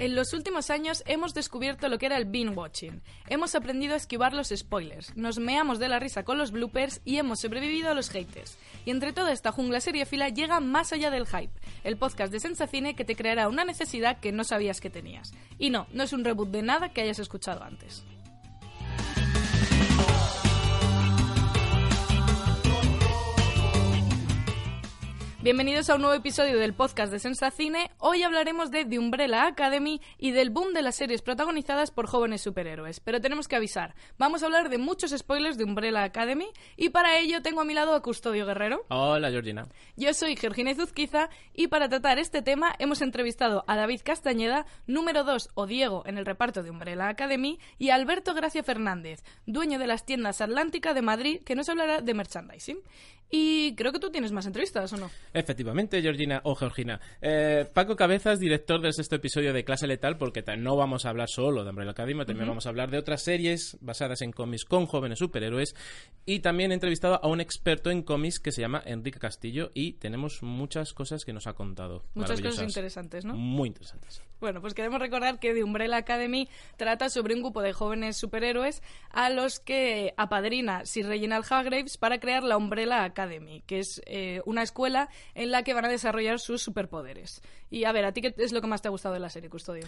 En los últimos años hemos descubierto lo que era el binge watching. Hemos aprendido a esquivar los spoilers, nos meamos de la risa con los bloopers y hemos sobrevivido a los haters. Y entre toda esta jungla seriefila llega Más allá del hype, el podcast de Sensacine que te creará una necesidad que no sabías que tenías. Y no, no es un reboot de nada que hayas escuchado antes. Bienvenidos a un nuevo episodio del podcast de Sensacine. Hoy hablaremos de The Umbrella Academy y del boom de las series protagonizadas por jóvenes superhéroes. Pero tenemos que avisar, vamos a hablar de muchos spoilers de Umbrella Academy y para ello tengo a mi lado a Custodio Guerrero. Hola, Georgina. Yo soy Georgina Izuzquiza y para tratar este tema hemos entrevistado a David Castañeda, número 2 o Diego en el reparto de Umbrella Academy, y a Alberto Gracia Fernández, dueño de las tiendas Atlántica de Madrid, que nos hablará de merchandising. Y creo que tú tienes más entrevistas, ¿o no? Efectivamente, Georgina o Georgina. Eh, Paco Cabezas, director del sexto episodio de Clase Letal, porque no vamos a hablar solo de Umbrella Academy, también vamos a hablar de otras series basadas en cómics con jóvenes superhéroes. Y también he entrevistado a un experto en cómics que se llama Enrique Castillo y tenemos muchas cosas que nos ha contado. Muchas cosas interesantes, ¿no? Muy interesantes. Bueno, pues queremos recordar que The Umbrella Academy trata sobre un grupo de jóvenes superhéroes a los que apadrina Sir Reginald Hargraves para crear la Umbrella Academy, que es eh, una escuela en la que van a desarrollar sus superpoderes. Y a ver, ¿a ti qué es lo que más te ha gustado de la serie, Custodio?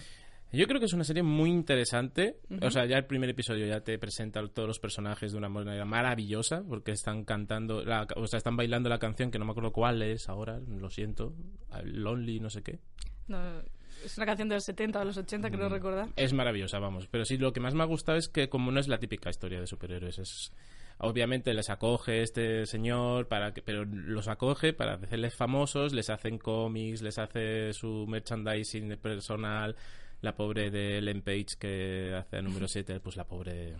Yo creo que es una serie muy interesante. O sea, ya el primer episodio ya te presenta todos los personajes de una manera maravillosa, porque están cantando, la, o sea, están bailando la canción que no me acuerdo cuál es ahora, lo siento, Lonely, no sé qué. No, es una canción de los 70 o de los 80, creo Mm. recordar. Es maravillosa, vamos. Pero sí, lo que más me ha gustado es que como no es la típica historia de superhéroes, es... Obviamente les acoge este señor, para que, pero los acoge para hacerles famosos, les hacen cómics, les hace su merchandising personal. La pobre de Ellen Page que hace el número 7, pues la pobre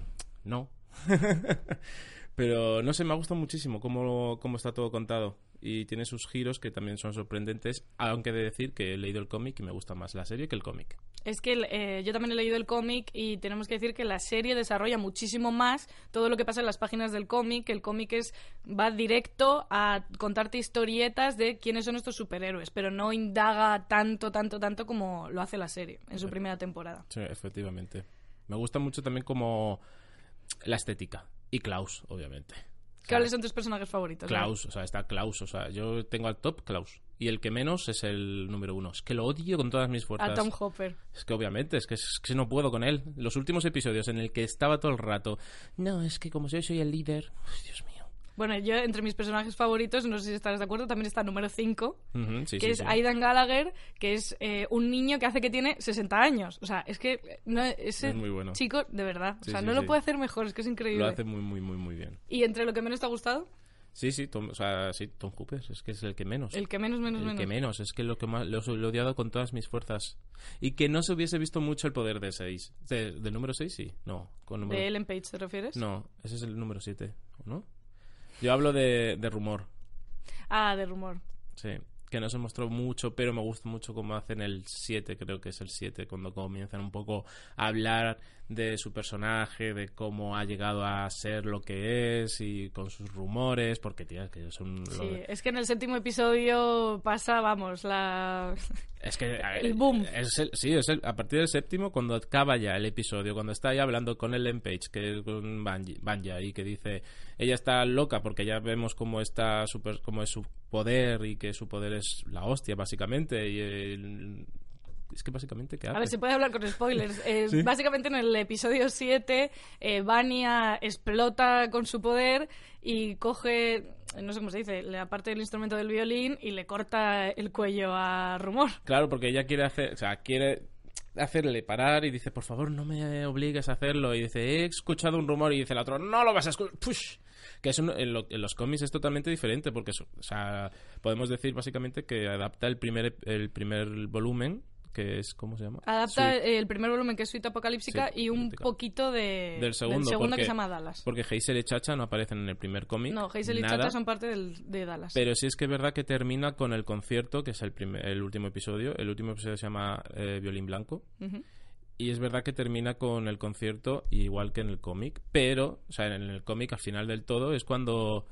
no. pero no sé, me ha gustado muchísimo cómo, cómo está todo contado. Y tiene sus giros que también son sorprendentes, aunque he de decir que he leído el cómic y me gusta más la serie que el cómic. Es que eh, yo también he leído el cómic y tenemos que decir que la serie desarrolla muchísimo más todo lo que pasa en las páginas del cómic. El cómic es va directo a contarte historietas de quiénes son estos superhéroes, pero no indaga tanto, tanto, tanto como lo hace la serie en su primera temporada. Sí, efectivamente. Me gusta mucho también como la estética. Y Klaus, obviamente. ¿Cuáles son tus personajes favoritos? Klaus, o sea, está Klaus, o sea, yo tengo al top Klaus. Y el que menos es el número uno. Es que lo odio con todas mis fuerzas. A Tom Hopper. Es que obviamente, es que, es que no puedo con él. Los últimos episodios en el que estaba todo el rato. No, es que como yo soy el líder. Dios mío. Bueno, yo entre mis personajes favoritos, no sé si estarás de acuerdo, también está el número 5, Ujú, sí, que sí, es sí. Aidan Gallagher, que es eh, un niño que hace que tiene 60 años. O sea, es que eh, no, ese Es muy bueno. chico, de verdad, o sea, no lo puede hacer mejor, es que es increíble. Lo hace muy, muy, muy, muy bien. ¿Y entre lo que menos te ha gustado? Sí, sí, Tom, o sea, sí, Tom Hooper, es que es el que menos. El que menos, menos, el menos. que menos, es que lo que más lo, lo he odiado con todas mis fuerzas. Y que no se hubiese visto mucho el poder de 6. De, ¿Del número 6? Sí. No, con número... ¿De Ellen Page te refieres? No, ese es el número 7, ¿no? Yo hablo de, de rumor, Ah, de rumor. sí. Que no se mostró mucho, pero me gusta mucho cómo hacen el 7, creo que es el 7, cuando comienzan un poco a hablar de su personaje, de cómo ha llegado a ser lo que es y con sus rumores, porque, tío, es que son... Sí, es que en el séptimo episodio pasa, vamos, la... Es que ver, El boom. Es el- sí, es el- a partir del séptimo, cuando acaba ya el episodio, cuando está ahí hablando con Ellen Page, que es con Banja, y que dice, ella está loca porque ya vemos cómo está super, cómo es su poder y que su poder es la hostia, básicamente. Y el- es que básicamente, ¿qué hace? A ver, se puede hablar con spoilers. Eh, Sí. Básicamente en el episodio 7, eh, Vania explota con su poder y coge, no sé cómo se dice, la parte del instrumento del violín y le corta el cuello a Rumor. Claro, porque ella quiere hacer, o sea, quiere hacerle parar y dice, por favor, no me obligues a hacerlo. Y dice, he escuchado un rumor y dice el otro, no lo vas a escuchar. Push. Que es en, los cómics es totalmente diferente porque, o sea, podemos decir básicamente que adapta el primer, el primer volumen que es, ¿cómo se llama? Adapta el primer volumen que es Suite Apocalíptica y un poquito de, del segundo, que se llama Dallas. Porque Hazel y Chacha no aparecen en el primer cómic. No, Hazel y Chacha son parte del, de Dallas. Pero sí es que es verdad que termina con el concierto, que es el, primer, el último episodio. El último episodio se llama eh, Violín Blanco. Y es verdad que termina con el concierto igual que en el cómic, pero, o sea, en el cómic al final del todo es cuando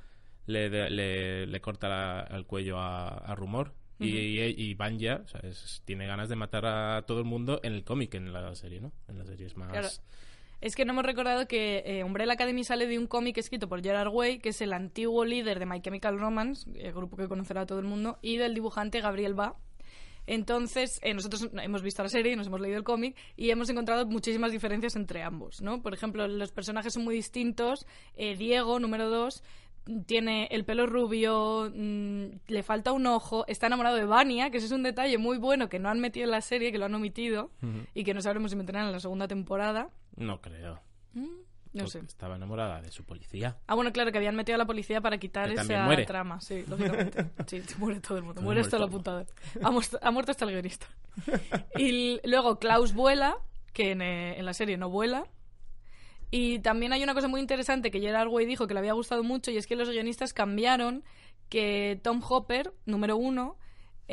le, le, corta el cuello a Rumor y, y Banja tiene ganas de matar a todo el mundo en el cómic, en la serie, ¿no? En la serie es más... Es que no hemos recordado que eh, Umbrella Academy sale de un cómic escrito por Gerard Way, que es el antiguo líder de My Chemical Romance, el grupo que conocerá a todo el mundo, y del dibujante Gabriel Ba. Entonces, eh, nosotros hemos visto la serie, nos hemos leído el cómic y hemos encontrado muchísimas diferencias entre ambos, ¿no? Por ejemplo, los personajes son muy distintos. Eh, Diego, número dos, tiene el pelo rubio, mm, le falta un ojo, está enamorado de Vania, que ese es un detalle muy bueno que no han metido en la serie, que lo han omitido y que no sabremos si meterán en la segunda temporada. No creo. Mm, no sé. Estaba enamorada de su policía. Ah, bueno, claro, que habían metido a la policía para quitar esa trama. Sí, lógicamente. Sí, muere todo el mundo. muere esto el apuntador. Ha, ha, muerto hasta el guionista. y luego Klaus vuela, que en, eh, en la serie no vuela. Y también hay una cosa muy interesante que Gerard Way dijo que le había gustado mucho y es que los guionistas cambiaron que Tom Hopper, número uno,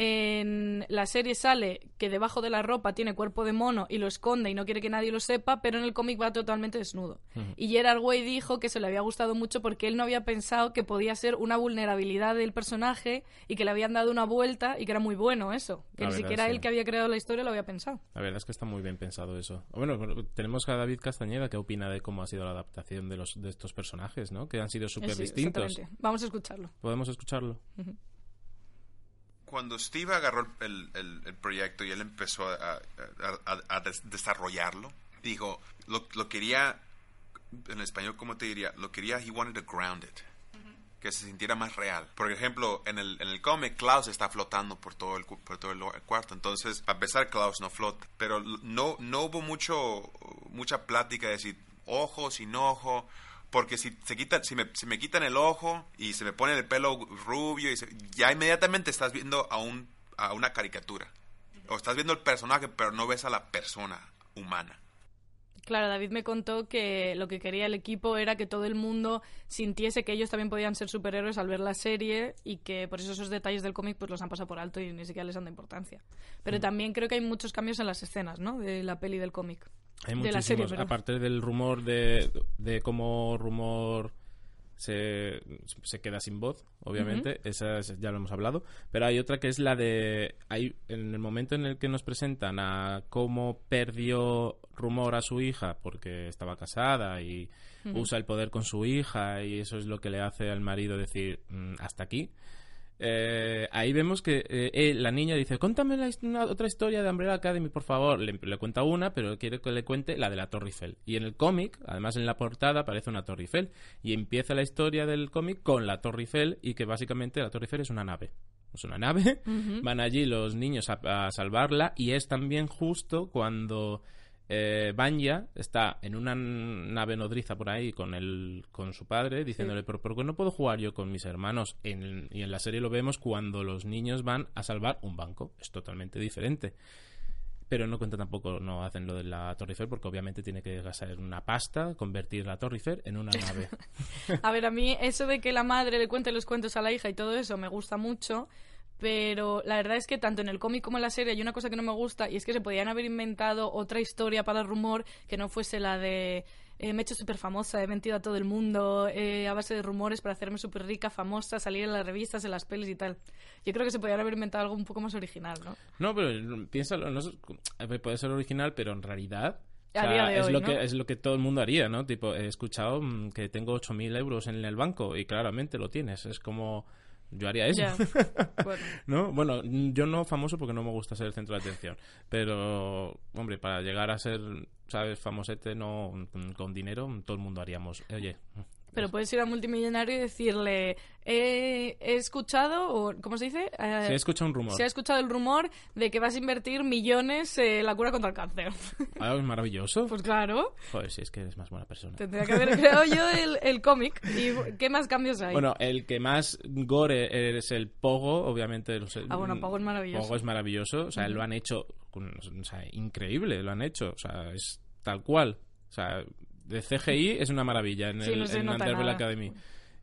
en la serie sale que debajo de la ropa tiene cuerpo de mono y lo esconde y no quiere que nadie lo sepa, pero en el cómic va totalmente desnudo. Y Gerard Way dijo que se le había gustado mucho porque él no había pensado que podía ser una vulnerabilidad del personaje y que le habían dado una vuelta y que era muy bueno eso. Que ni siquiera él que había creado la historia lo había pensado. La verdad es que está muy bien pensado eso. Bueno, tenemos a David Castañeda que opina de cómo ha sido la adaptación de, los, de estos personajes, ¿no? Que han sido súper distintos. Vamos a escucharlo. ¿Podemos escucharlo? Cuando Steve agarró el, el, proyecto y él empezó a, a, desarrollarlo, dijo, lo, lo, quería, en español, ¿cómo te diría? Lo quería, he wanted to ground it. Que se sintiera más real. Por ejemplo, en el, en el cómic, Klaus está flotando por todo, el, por todo el, cuarto. Entonces, para empezar, Klaus no flota. Pero no, no hubo mucho, mucha plática de decir ojo, sin ojo porque si se quita, si me, si me quitan el ojo y se me pone el pelo rubio, y ya inmediatamente estás viendo a, un, a una caricatura. O estás viendo el personaje, pero no ves a la persona humana. Claro, David me contó que lo que quería el equipo era que todo el mundo sintiese que ellos también podían ser superhéroes al ver la serie y que por eso esos detalles del cómic pues los han pasado por alto y ni siquiera les han dado importancia. Pero mm. también creo que hay muchos cambios en las escenas, ¿no? De la peli del cómic. Hay muchísimos, aparte del rumor de, de cómo rumor se, se queda sin voz, obviamente, esa ya lo hemos hablado, pero hay otra que es la de, hay, en el momento en el que nos presentan a cómo perdió rumor a su hija porque estaba casada y usa el poder con su hija y eso es lo que le hace al marido decir mm, hasta aquí. Eh, ahí vemos que eh, la niña dice, cuéntame la, otra historia de Umbrella Academy, por favor. Le, cuenta una, pero quiere que le cuente la de la Torre Eiffel. Y en el cómic, además en la portada, aparece una Torre Eiffel. Y empieza la historia del cómic con la Torre Eiffel y que básicamente la Torre Eiffel es una nave. Es una nave, van allí los niños a salvarla y es también justo cuando eh, Banya está en una nave nodriza por ahí con el, con su padre diciéndole, pero ¿por qué no puedo jugar yo con mis hermanos? y en la serie lo vemos cuando los niños van a salvar un banco. Es totalmente diferente. Pero no cuenta tampoco, no hacen lo de la Torre Eiffel porque obviamente tiene que gastar una pasta, convertir la Torre Eiffel en una nave. a ver, a mí eso de que la madre le cuente los cuentos a la hija y todo eso me gusta mucho, pero la verdad es que tanto en el cómic como en la serie hay una cosa que no me gusta y es que se podían haber inventado otra historia para el rumor que no fuese la de eh, me he hecho súper famosa, he mentido a todo el mundo eh, a base de rumores para hacerme súper rica, famosa, salir en las revistas, en las pelis y tal. Yo creo que se podían haber inventado algo un poco más original, ¿no? No, pero piénsalo, no, puede ser original, pero en realidad es, lo que, es lo que todo el mundo haría, ¿no? Tipo, he escuchado mm, que tengo 8.000 euros en el banco y claramente lo tienes. Es como yo haría eso. bueno. ¿No? Bueno, yo no famoso porque no me gusta ser el centro de atención. Pero, hombre, para llegar a ser, ¿sabes? Famosete, no con dinero, todo el mundo haríamos. Oye, Pero puedes ir a multimillonario y decirle, he, he escuchado, o ¿cómo se dice? Eh, Se ha escuchado un rumor. se ha escuchado el rumor de que vas a invertir millones en la cura contra el cáncer. Ah, es maravilloso. pues claro, Joder, si es que eres más buena persona. tendría que haber creado yo el, el cómic. ¿Y qué más cambios hay? Bueno, el que más gore es el Pogo, obviamente. no sé, Ah, bueno, Pogo es maravilloso. Pogo es maravilloso. O sea, lo han hecho o sea, increíble, lo han hecho. O sea, es tal cual. O sea, de CGI es una maravilla en Sí, el no en Underbell. Academy.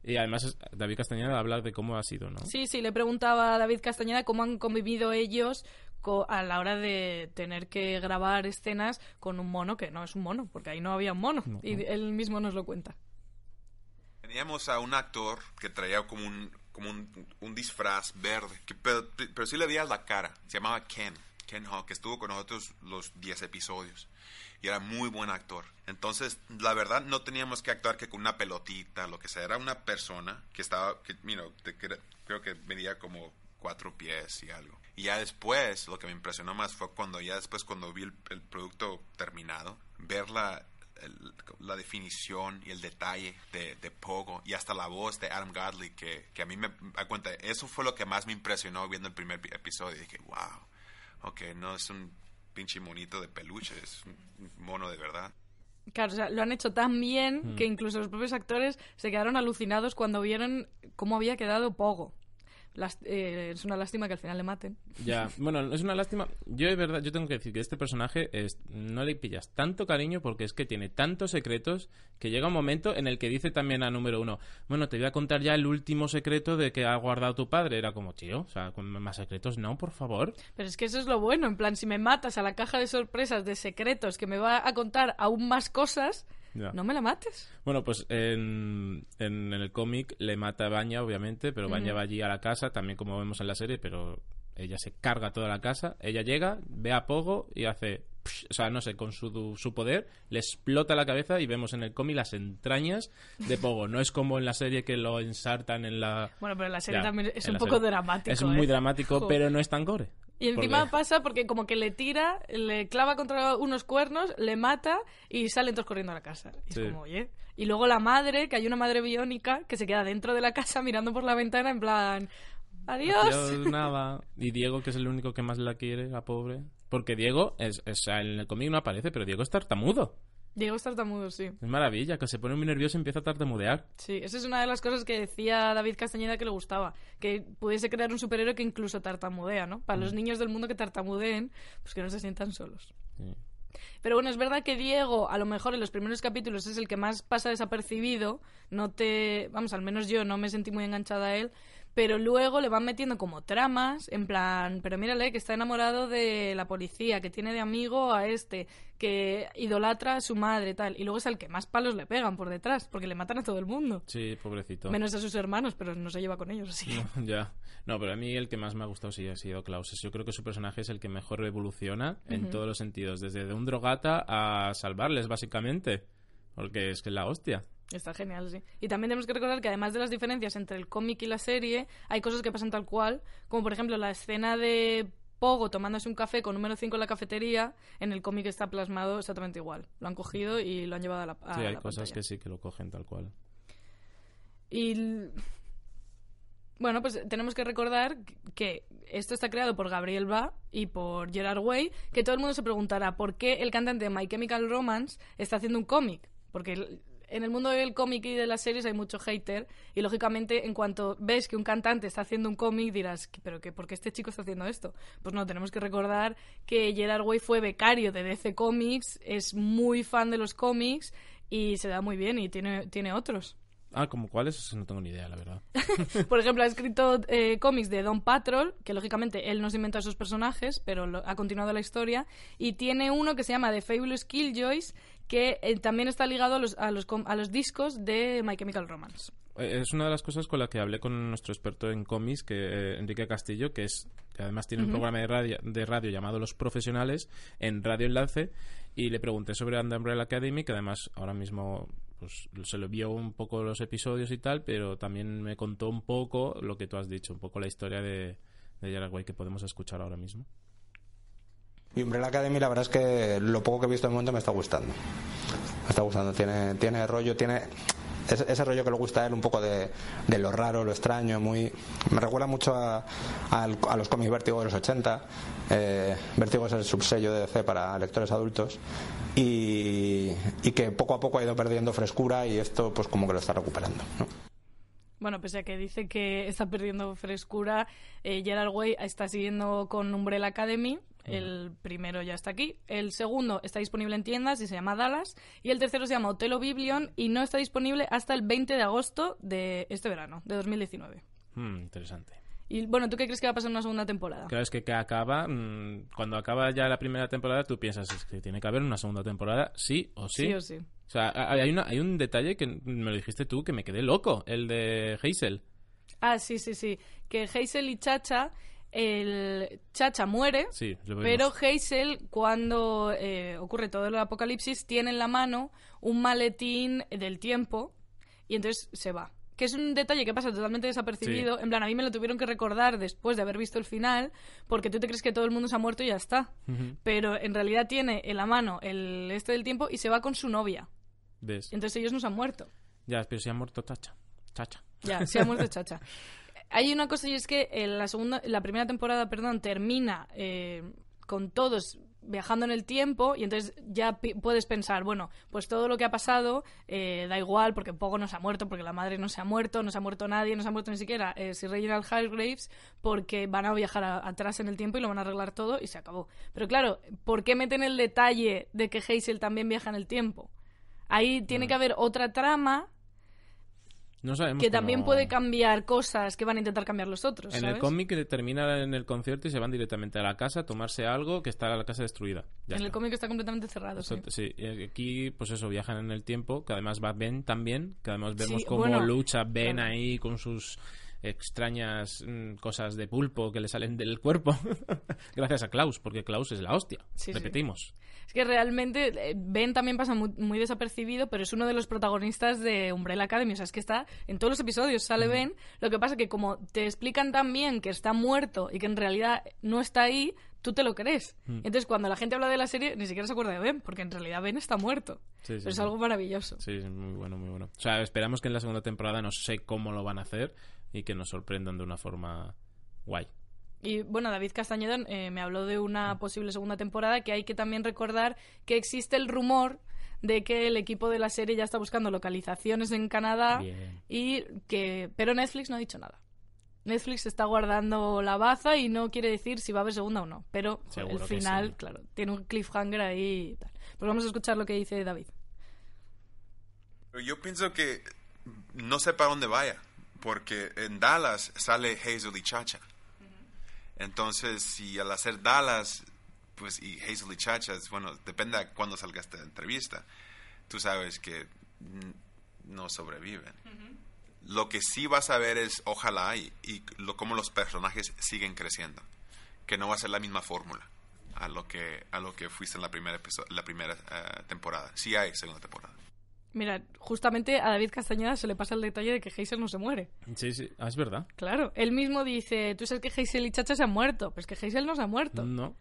Y además David Castañeda habla de cómo ha sido, ¿no? Sí, sí, le preguntaba a David Castañeda cómo han convivido ellos a la hora de tener que grabar escenas con un mono que no es un mono, porque ahí no había un mono. No. Y él mismo nos lo cuenta. Teníamos a un actor que traía como un, como un, un disfraz verde, que, pero, pero sí le veía la cara. Se llamaba Ken, Ken Hawk, que estuvo con nosotros los 10 episodios. Y era muy buen actor. Entonces, la verdad, no teníamos que actuar que con una pelotita, lo que sea. Era una persona que estaba, que, you know, de- que creo que medía como cuatro pies y algo. Y ya después, lo que me impresionó más fue cuando ya después, cuando vi el, el producto terminado, ver la, el- la definición y el detalle de, de Pogo y hasta la voz de Adam Godley que, que a mí me da cuenta, eso fue lo que más me impresionó viendo el primer pi- episodio. dije, wow, ok, no es un pinche monito de peluche, es un mono de verdad. Claro, o sea, lo han hecho tan bien Mm. que incluso los propios actores se quedaron alucinados cuando vieron cómo había quedado Pogo. Las- eh, es una lástima que al final le maten. Ya, bueno, es una lástima. Yo, de verdad, yo tengo que decir que este personaje es, no le pillas tanto cariño porque es que tiene tantos secretos que llega un momento en el que dice también a número uno, bueno, te voy a contar ya el último secreto de que ha guardado tu padre. Era como, tío, o sea, con más secretos, no, por favor. Pero es que eso es lo bueno, en plan, si me matas a la caja de sorpresas de secretos que me va a contar aún más cosas, Ya. no me la mates. Bueno, pues en, en el cómic le mata a Baña, obviamente, pero Baña va allí a la casa, también como vemos en la serie, pero ella se carga toda la casa. Ella llega, ve a Pogo y hace... O sea, no sé, con su, su poder le explota la cabeza y vemos en el cómic las entrañas de Pogo. No es como en la serie que lo ensartan en la... Bueno, pero la serie Ya, también es en un poco serie. dramático. Es muy ¿eh? dramático, Jo. pero no es tan gore. Y encima Porque- pasa porque como que le tira, le clava contra unos cuernos, le mata y salen todos corriendo a la casa. Y Sí. es como, oye. Y luego la madre, que hay una madre biónica, que se queda dentro de la casa mirando por la ventana en plan, adiós. Adiós, nada. Y Diego, que es el único que más la quiere, la pobre. Porque Diego, es, en el cómic no aparece, pero Diego es tartamudo. Diego es tartamudo, sí. Es maravilla, que se pone muy nervioso y empieza a tartamudear. Sí, esa es una de las cosas que decía David Castañeda que le gustaba, que pudiese crear un superhéroe que incluso tartamudea, ¿no? Para los niños del mundo que tartamudeen, pues que no se sientan solos. Sí. Pero bueno, es verdad que Diego, a lo mejor en los primeros capítulos es el que más pasa desapercibido, no te, vamos, al menos yo no me sentí muy enganchada a él, pero luego le van metiendo como tramas, en plan, pero mírale que está enamorado de la policía, que tiene de amigo a este, que idolatra a su madre, tal, y luego es el que más palos le pegan por detrás, porque le matan a todo el mundo. Sí, pobrecito. Menos a sus hermanos, pero no se lleva con ellos así. ya. No, pero a mí el que más me ha gustado sí ha sido Klaus. Yo creo que su personaje es el que mejor evoluciona en todos los sentidos. Desde de un drogata a salvarles, básicamente. Porque es que es la hostia. Está genial, sí. Y también tenemos que recordar que además de las diferencias entre el cómic y la serie, hay cosas que pasan tal cual, como por ejemplo la escena de Pogo tomándose un café con número 5 en la cafetería, en el cómic está plasmado exactamente igual. Lo han cogido y lo han llevado a la a sí, hay la cosas pantalla. que sí que lo cogen tal cual. Y bueno, pues tenemos que recordar que esto está creado por Gabriel Ba y por Gerard Way, que todo el mundo se preguntará por qué el cantante de My Chemical Romance está haciendo un cómic, porque en el mundo del cómic y de las series hay mucho hater y lógicamente en cuanto ves que un cantante está haciendo un cómic dirás, pero que por qué este chico está haciendo esto? Pues no, tenemos que recordar que Gerard Way fue becario de DC Comics, es muy fan de los cómics y se da muy bien y tiene, tiene otros. Ah, ¿como cuáles? No tengo ni idea, la verdad. Por ejemplo, ha escrito eh, cómics de Don Patrol, que lógicamente él no se inventa sus personajes, pero lo- ha continuado la historia. Y tiene uno que se llama The Fabulous Killjoys, que eh, también está ligado a los, a, los, a los discos de My Chemical Romance. Eh, Es una de las cosas con la que hablé con nuestro experto en cómics, que eh, Enrique Castillo, que es que además tiene un programa de radio, de radio llamado Los Profesionales en Radio Enlace, y le pregunté sobre The Umbrella Academy, que además ahora mismo pues se lo vio un poco los episodios y tal, pero también me contó un poco lo que tú has dicho, un poco la historia de, de Way que podemos escuchar ahora mismo. Y Umbrella Academy, la verdad es que lo poco que he visto de momento me está gustando. Me está gustando, tiene, tiene rollo, tiene. ese, ese rollo que le gusta a él, un poco de, de lo raro, lo extraño, muy me recuerda mucho a, a los cómics Vértigo de los 80. Eh, Vértigo es el subsello de DC para lectores adultos y, que poco a poco ha ido perdiendo frescura y esto pues como que lo está recuperando. ¿no? Bueno, pese a que dice que está perdiendo frescura, eh, Gerard Way está siguiendo con Umbrella Academy. El primero ya está aquí. El segundo está disponible en tiendas y se llama Dallas. Y el tercero se llama Hotel Oblivion y no está disponible hasta el 20 de agosto de este verano, de 2019. Hmm, interesante. Y bueno, ¿tú qué crees que va a pasar en una segunda temporada? Claro, es que, que acaba, mm, cuando acaba ya la primera temporada, tú piensas es que tiene que haber una segunda temporada, sí o sí. Sí o sí. O sea, hay, hay una, hay un detalle que me lo dijiste tú que me quedé loco, el de Hazel. Ah, sí, sí, sí. Que Hazel y Chacha, el Chacha muere, Sí, pero. Hazel, cuando eh, ocurre todo el apocalipsis, tiene en la mano un maletín del tiempo y entonces se va. Que es un detalle que pasa totalmente desapercibido. En plan, a mí me lo tuvieron que recordar después de haber visto el final, porque tú te crees que todo el mundo se ha muerto y ya está. Pero en realidad tiene en la mano el este del tiempo y se va con su novia. ¿Ves? Entonces ellos no se han muerto. Ya, pero se ha muerto Chacha. Chacha. Ya, se ha muerto Chacha. Hay una cosa y es que en la segunda, la primera temporada, perdón, termina eh, con todos viajando en el tiempo y entonces ya puedes pensar, bueno, pues todo lo que ha pasado eh, da igual porque Pogo no se ha muerto, porque la madre no se ha muerto, no se ha muerto nadie, no se ha muerto ni siquiera eh, Sir Reginald Hargraves, porque van a viajar a- atrás en el tiempo y lo van a arreglar todo y se acabó. Pero claro, ¿por qué meten el detalle de que Hazel también viaja en el tiempo? Ahí tiene que haber otra trama No sabemos que también cómo- puede cambiar cosas que van a intentar cambiar los otros. En ¿sabes? el cómic termina en el concierto y se van directamente a la casa a tomarse algo que está la casa destruida. Ya En el cómic está completamente cerrado. Eso- sí. sí, aquí, pues eso, viajan en el tiempo, que además va Ben también, que además vemos Sí, cómo bueno, lucha Ben claro. ahí con sus extrañas mm, cosas de pulpo que le salen del cuerpo. Gracias a Klaus, porque Klaus es la hostia. Sí, sí. Es que realmente eh, Ben también pasa muy, muy desapercibido, pero es uno de los protagonistas de Umbrella Academy. O sea, es que está en todos los episodios, sale Ben. Lo que pasa que como te explican tan bien que está muerto y que en realidad no está ahí, tú te lo crees. Entonces, cuando la gente habla de la serie, ni siquiera se acuerda de Ben, porque en realidad Ben está muerto. Sí, sí, pero es sí. algo maravilloso. Sí, es muy bueno, muy bueno. O sea, esperamos que en la segunda temporada no sé cómo lo van a hacer y que nos sorprendan de una forma guay. Y bueno, David Castañeda eh, me habló de una posible segunda temporada que hay que también recordar que existe el rumor de que el equipo de la serie ya está buscando localizaciones en Canadá Bien. y que pero Netflix no ha dicho nada. Netflix está guardando la baza y no quiere decir si va a haber segunda o no, pero Seguro el final, sí. claro, tiene un cliffhanger ahí y tal. Pues vamos a escuchar lo que dice David. Yo pienso que no sé para dónde vaya, porque en Dallas sale Hazel y Chacha. Entonces, si al hacer Dallas, pues y Hazel y Chacha, es- bueno, depende de cuándo salga esta entrevista, tú sabes que no sobreviven. Lo que sí vas a ver es, ojalá, y, y lo, cómo los personajes siguen creciendo, que no va a ser la misma fórmula a lo que a lo que fuiste en la primera la primera eh, temporada. Sí hay segunda temporada. Mira, justamente a David Castañeda se le pasa el detalle de que Hazel no se muere. Sí, sí, ah, es verdad. Claro, él mismo dice, tú sabes que Hazel y Chacha se han muerto, pues que Hazel no se ha muerto. No.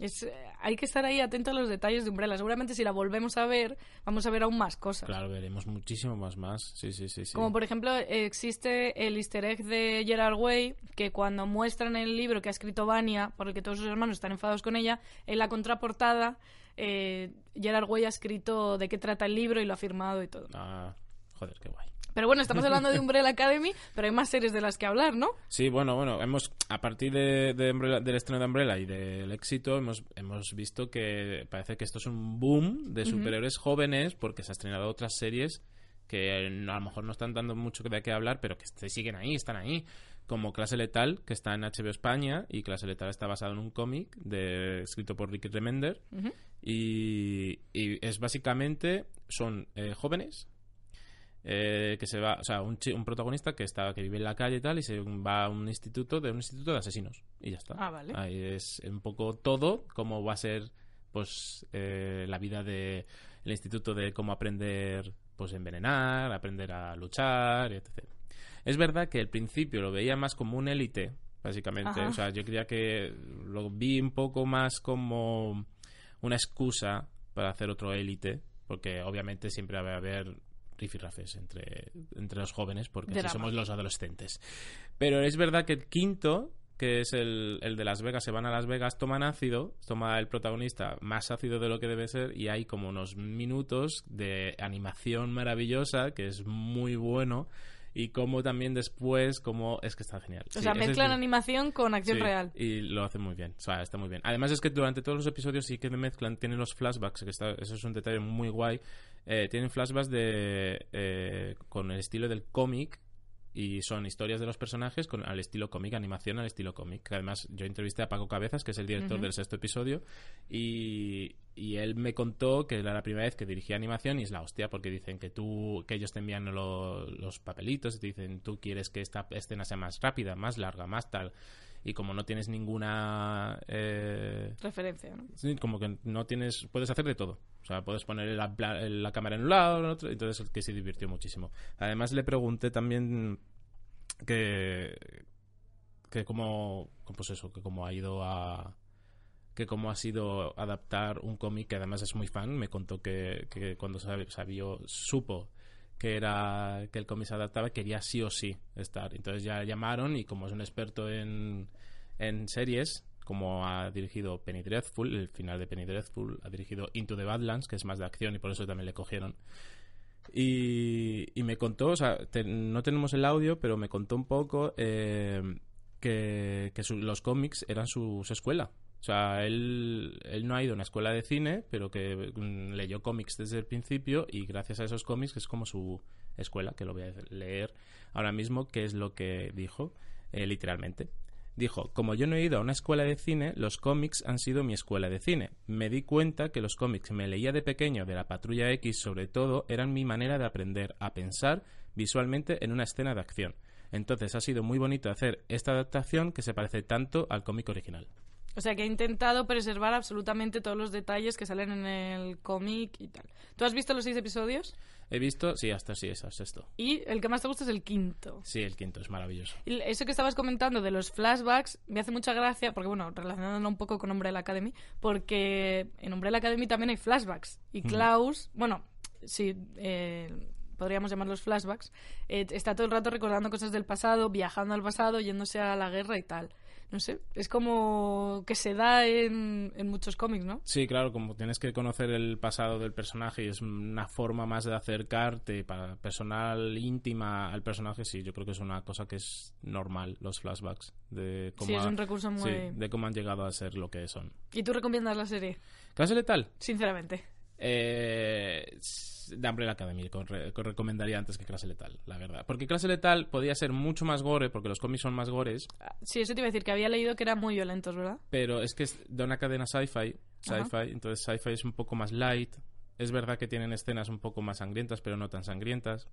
Es, eh, hay que estar ahí atento a los detalles de Umbrella. Seguramente si la volvemos a ver, vamos a ver aún más cosas. Claro, veremos muchísimo más más. Sí, sí, sí. sí. Como por ejemplo, existe el easter egg de Gerard Way, que cuando muestran el libro que ha escrito Vania, por el que todos sus hermanos están enfadados con ella, en la contraportada, eh, Gerard Way ha escrito de qué trata el libro y lo ha firmado y todo. Ah, joder, qué guay. Pero bueno, estamos hablando de Umbrella Academy, pero hay más series de las que hablar, ¿no? Sí, bueno, bueno, hemos a partir de, de Umbrella- del estreno de Umbrella y del éxito hemos, hemos visto que parece que esto es un boom de superhéroes jóvenes porque se han estrenado otras series que a lo mejor no están dando mucho de qué hablar, pero que siguen ahí, están ahí. Como Clase Letal, que está en HBO España, y Clase Letal está basado en un cómic de, escrito por Ricky Remender. y, y es básicamente, son eh, jóvenes eh, que se va, o sea, un, un protagonista que está que vive en la calle y tal y se va a un instituto de un instituto de asesinos y ya está. Ah, vale. Ahí es un poco todo cómo va a ser pues eh, la vida de el instituto de cómo aprender pues envenenar, aprender a luchar, etc. Es verdad que al principio lo veía más como un élite, básicamente, Ajá. o sea, yo creía que lo vi un poco más como una excusa para hacer otro élite, porque obviamente siempre va a haber rifirrafes entre, entre los jóvenes, porque Drama. así somos los adolescentes. Pero es verdad que el quinto, que es el, el de Las Vegas, se van a Las Vegas, toman ácido, toma el protagonista más ácido de lo que debe ser, y hay como unos minutos de animación maravillosa, que es muy bueno. Y como también después, como es que está genial. O Sí, sea, es mezclan animación con acción Sí, real. Y lo hacen muy bien. O sea, está muy bien. Además es que durante todos los episodios sí que me mezclan, tienen los flashbacks, que está, eso es un detalle muy guay. Eh, tienen flashbacks de eh, con el estilo del cómic y son historias de los personajes con al estilo cómic, animación al estilo cómic. Además yo entrevisté a Paco Cabezas, que es el director del sexto episodio, y, y él me contó que era la primera vez que dirigía animación y es la hostia, porque dicen que tú, que ellos te envían lo- los papelitos y te dicen tú quieres que esta escena sea más rápida, más larga, más tal. Y como no tienes ninguna eh, Referencia, ¿no? Sí, como que no tienes. Puedes hacer de todo. O sea, puedes poner la, cámara en un lado, en otro. Entonces, que se divirtió muchísimo. Además, le pregunté también que. que cómo. Pues eso, que cómo ha ido a. que cómo ha sido adaptar un cómic que además es muy fan. Me contó que, que cuando sab- sabió, supo que era que el cómic se adaptaba quería sí o sí estar entonces ya llamaron y como es un experto en, en series como ha dirigido Penny Dreadful el final de Penny Dreadful ha dirigido Into the Badlands que es más de acción y por eso también le cogieron y, y me contó, o sea, te- no tenemos el audio, pero me contó un poco eh, que, que su- los cómics eran su, su escuela. O sea, él, él no ha ido a una escuela de cine, pero que mm, leyó cómics desde el principio y gracias a esos cómics es como su escuela, que lo voy a leer ahora mismo, que es lo que dijo eh, literalmente. Dijo, como yo no he ido a una escuela de cine, los cómics han sido mi escuela de cine. Me di cuenta que los cómics que me leía de pequeño de la Patrulla X sobre todo eran mi manera de aprender a pensar visualmente en una escena de acción. Entonces ha sido muy bonito hacer esta adaptación que se parece tanto al cómic original. O sea, que ha intentado preservar absolutamente todos los detalles que salen en el cómic y tal. ¿Tú has visto los seis episodios? He visto, sí, hasta sí, es sexto. Y el que más te gusta es el quinto. Sí, el quinto es maravilloso. Y Eso que estabas comentando de los flashbacks me hace mucha gracia, porque bueno, relacionándolo un poco con Umbrella Academy, porque en Umbrella Academy también hay flashbacks. Y Klaus, bueno, sí, eh, podríamos llamarlos flashbacks, eh, está todo el rato recordando cosas del pasado, viajando al pasado, yéndose a la guerra y tal. No sé, es como que se da en, en muchos cómics, ¿no? Sí, claro, como tienes que conocer el pasado del personaje y es una forma más de acercarte para personal íntima al personaje, sí, yo creo que es una cosa que es normal, los flashbacks, de cómo, Sí, es un recurso muy... sí, de cómo han llegado a ser lo que son. ¿Y tú recomiendas la serie? ¿Clase letal? Sinceramente. Eh, de Umbrella Academy re- con recomendaría antes que Clase Letal, la verdad. Porque Clase Letal podía ser mucho más gore, porque los cómics son más gores, Ah, Sí, eso te iba a decir, que había leído que eran muy violentos, ¿verdad? pero es que es de una cadena sci-fi, sci-fi, entonces sci-fi es un poco más light. Es verdad que tienen escenas un poco más sangrientas, pero no tan sangrientas.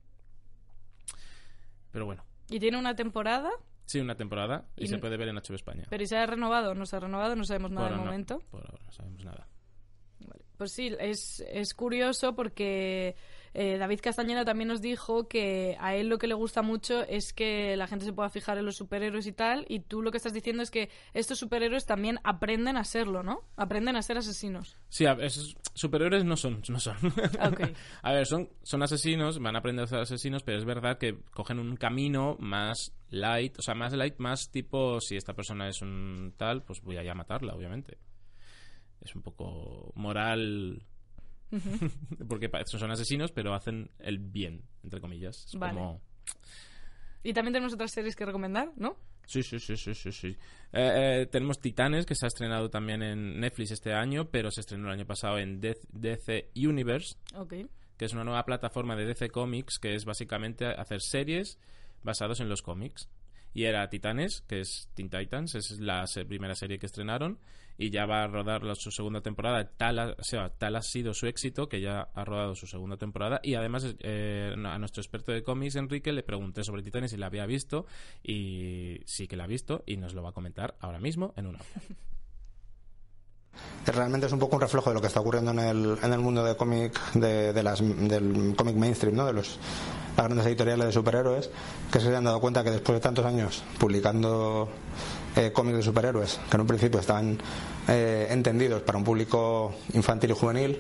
Pero bueno, Y tiene una temporada, sí, una temporada y, Y se puede ver en HBO España. pero ¿y se ha renovado o no se ha renovado? No sabemos nada Por de no, momento. por ahora no sabemos nada. Pues sí, es, es curioso porque eh, David Castañeda también nos dijo que a él lo que le gusta mucho es que la gente se pueda fijar en los superhéroes y tal, y tú lo que estás diciendo es que estos superhéroes también aprenden a serlo, ¿no? Aprenden a ser asesinos. Sí, a- esos superhéroes no son, no son. Ok. a ver, son, son asesinos, van a aprender a ser asesinos, pero es verdad que cogen un camino más light, o sea, más light, más tipo, si esta persona es un tal, pues voy a ya matarla, obviamente. Es un poco moral, porque son asesinos, pero hacen el bien, entre comillas. Es Vale. como... Y también tenemos otras series que recomendar, ¿no? Sí, sí, sí, sí, sí. sí. Eh, eh, tenemos Titanes, que se ha estrenado también en Netflix este año, pero se estrenó el año pasado en DC Universe, Ok. que es una nueva plataforma de DC Comics que es básicamente hacer series basados en los cómics. Y era Titanes, que es Teen Titans, es la primera serie que estrenaron, y ya va a rodar la- su segunda temporada. Tal ha, o sea, tal ha sido su éxito que ya ha rodado su segunda temporada. Y además, eh, a nuestro experto de cómics, Enrique, le pregunté sobre Titanes si la había visto, y sí que la ha visto, y nos lo va a comentar ahora mismo en una audio. realmente es un poco un reflejo de lo que está ocurriendo en el, en el mundo de cómic de, de las, del cómic mainstream, ¿no? de los, las grandes editoriales de superhéroes, que se han dado cuenta que después de tantos años publicando eh, cómics de superhéroes, que en un principio estaban eh, entendidos para un público infantil y juvenil,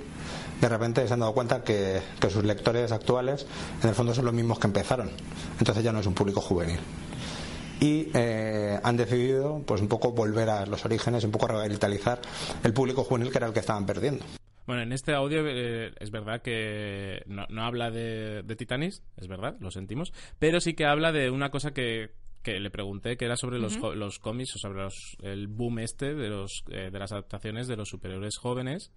de repente se han dado cuenta que, que sus lectores actuales en el fondo son los mismos que empezaron. Entonces ya no es un público juvenil y eh, han decidido pues un poco volver a los orígenes, un poco revitalizar el público juvenil que era el que estaban perdiendo. Bueno, en este audio eh, es verdad que no, no habla de, de, Titanis, es verdad, lo sentimos, pero sí que habla de una cosa que, que le pregunté, que era sobre los, los cómics, o sobre los, el boom este de, los, eh, de las adaptaciones de los superhéroes jóvenes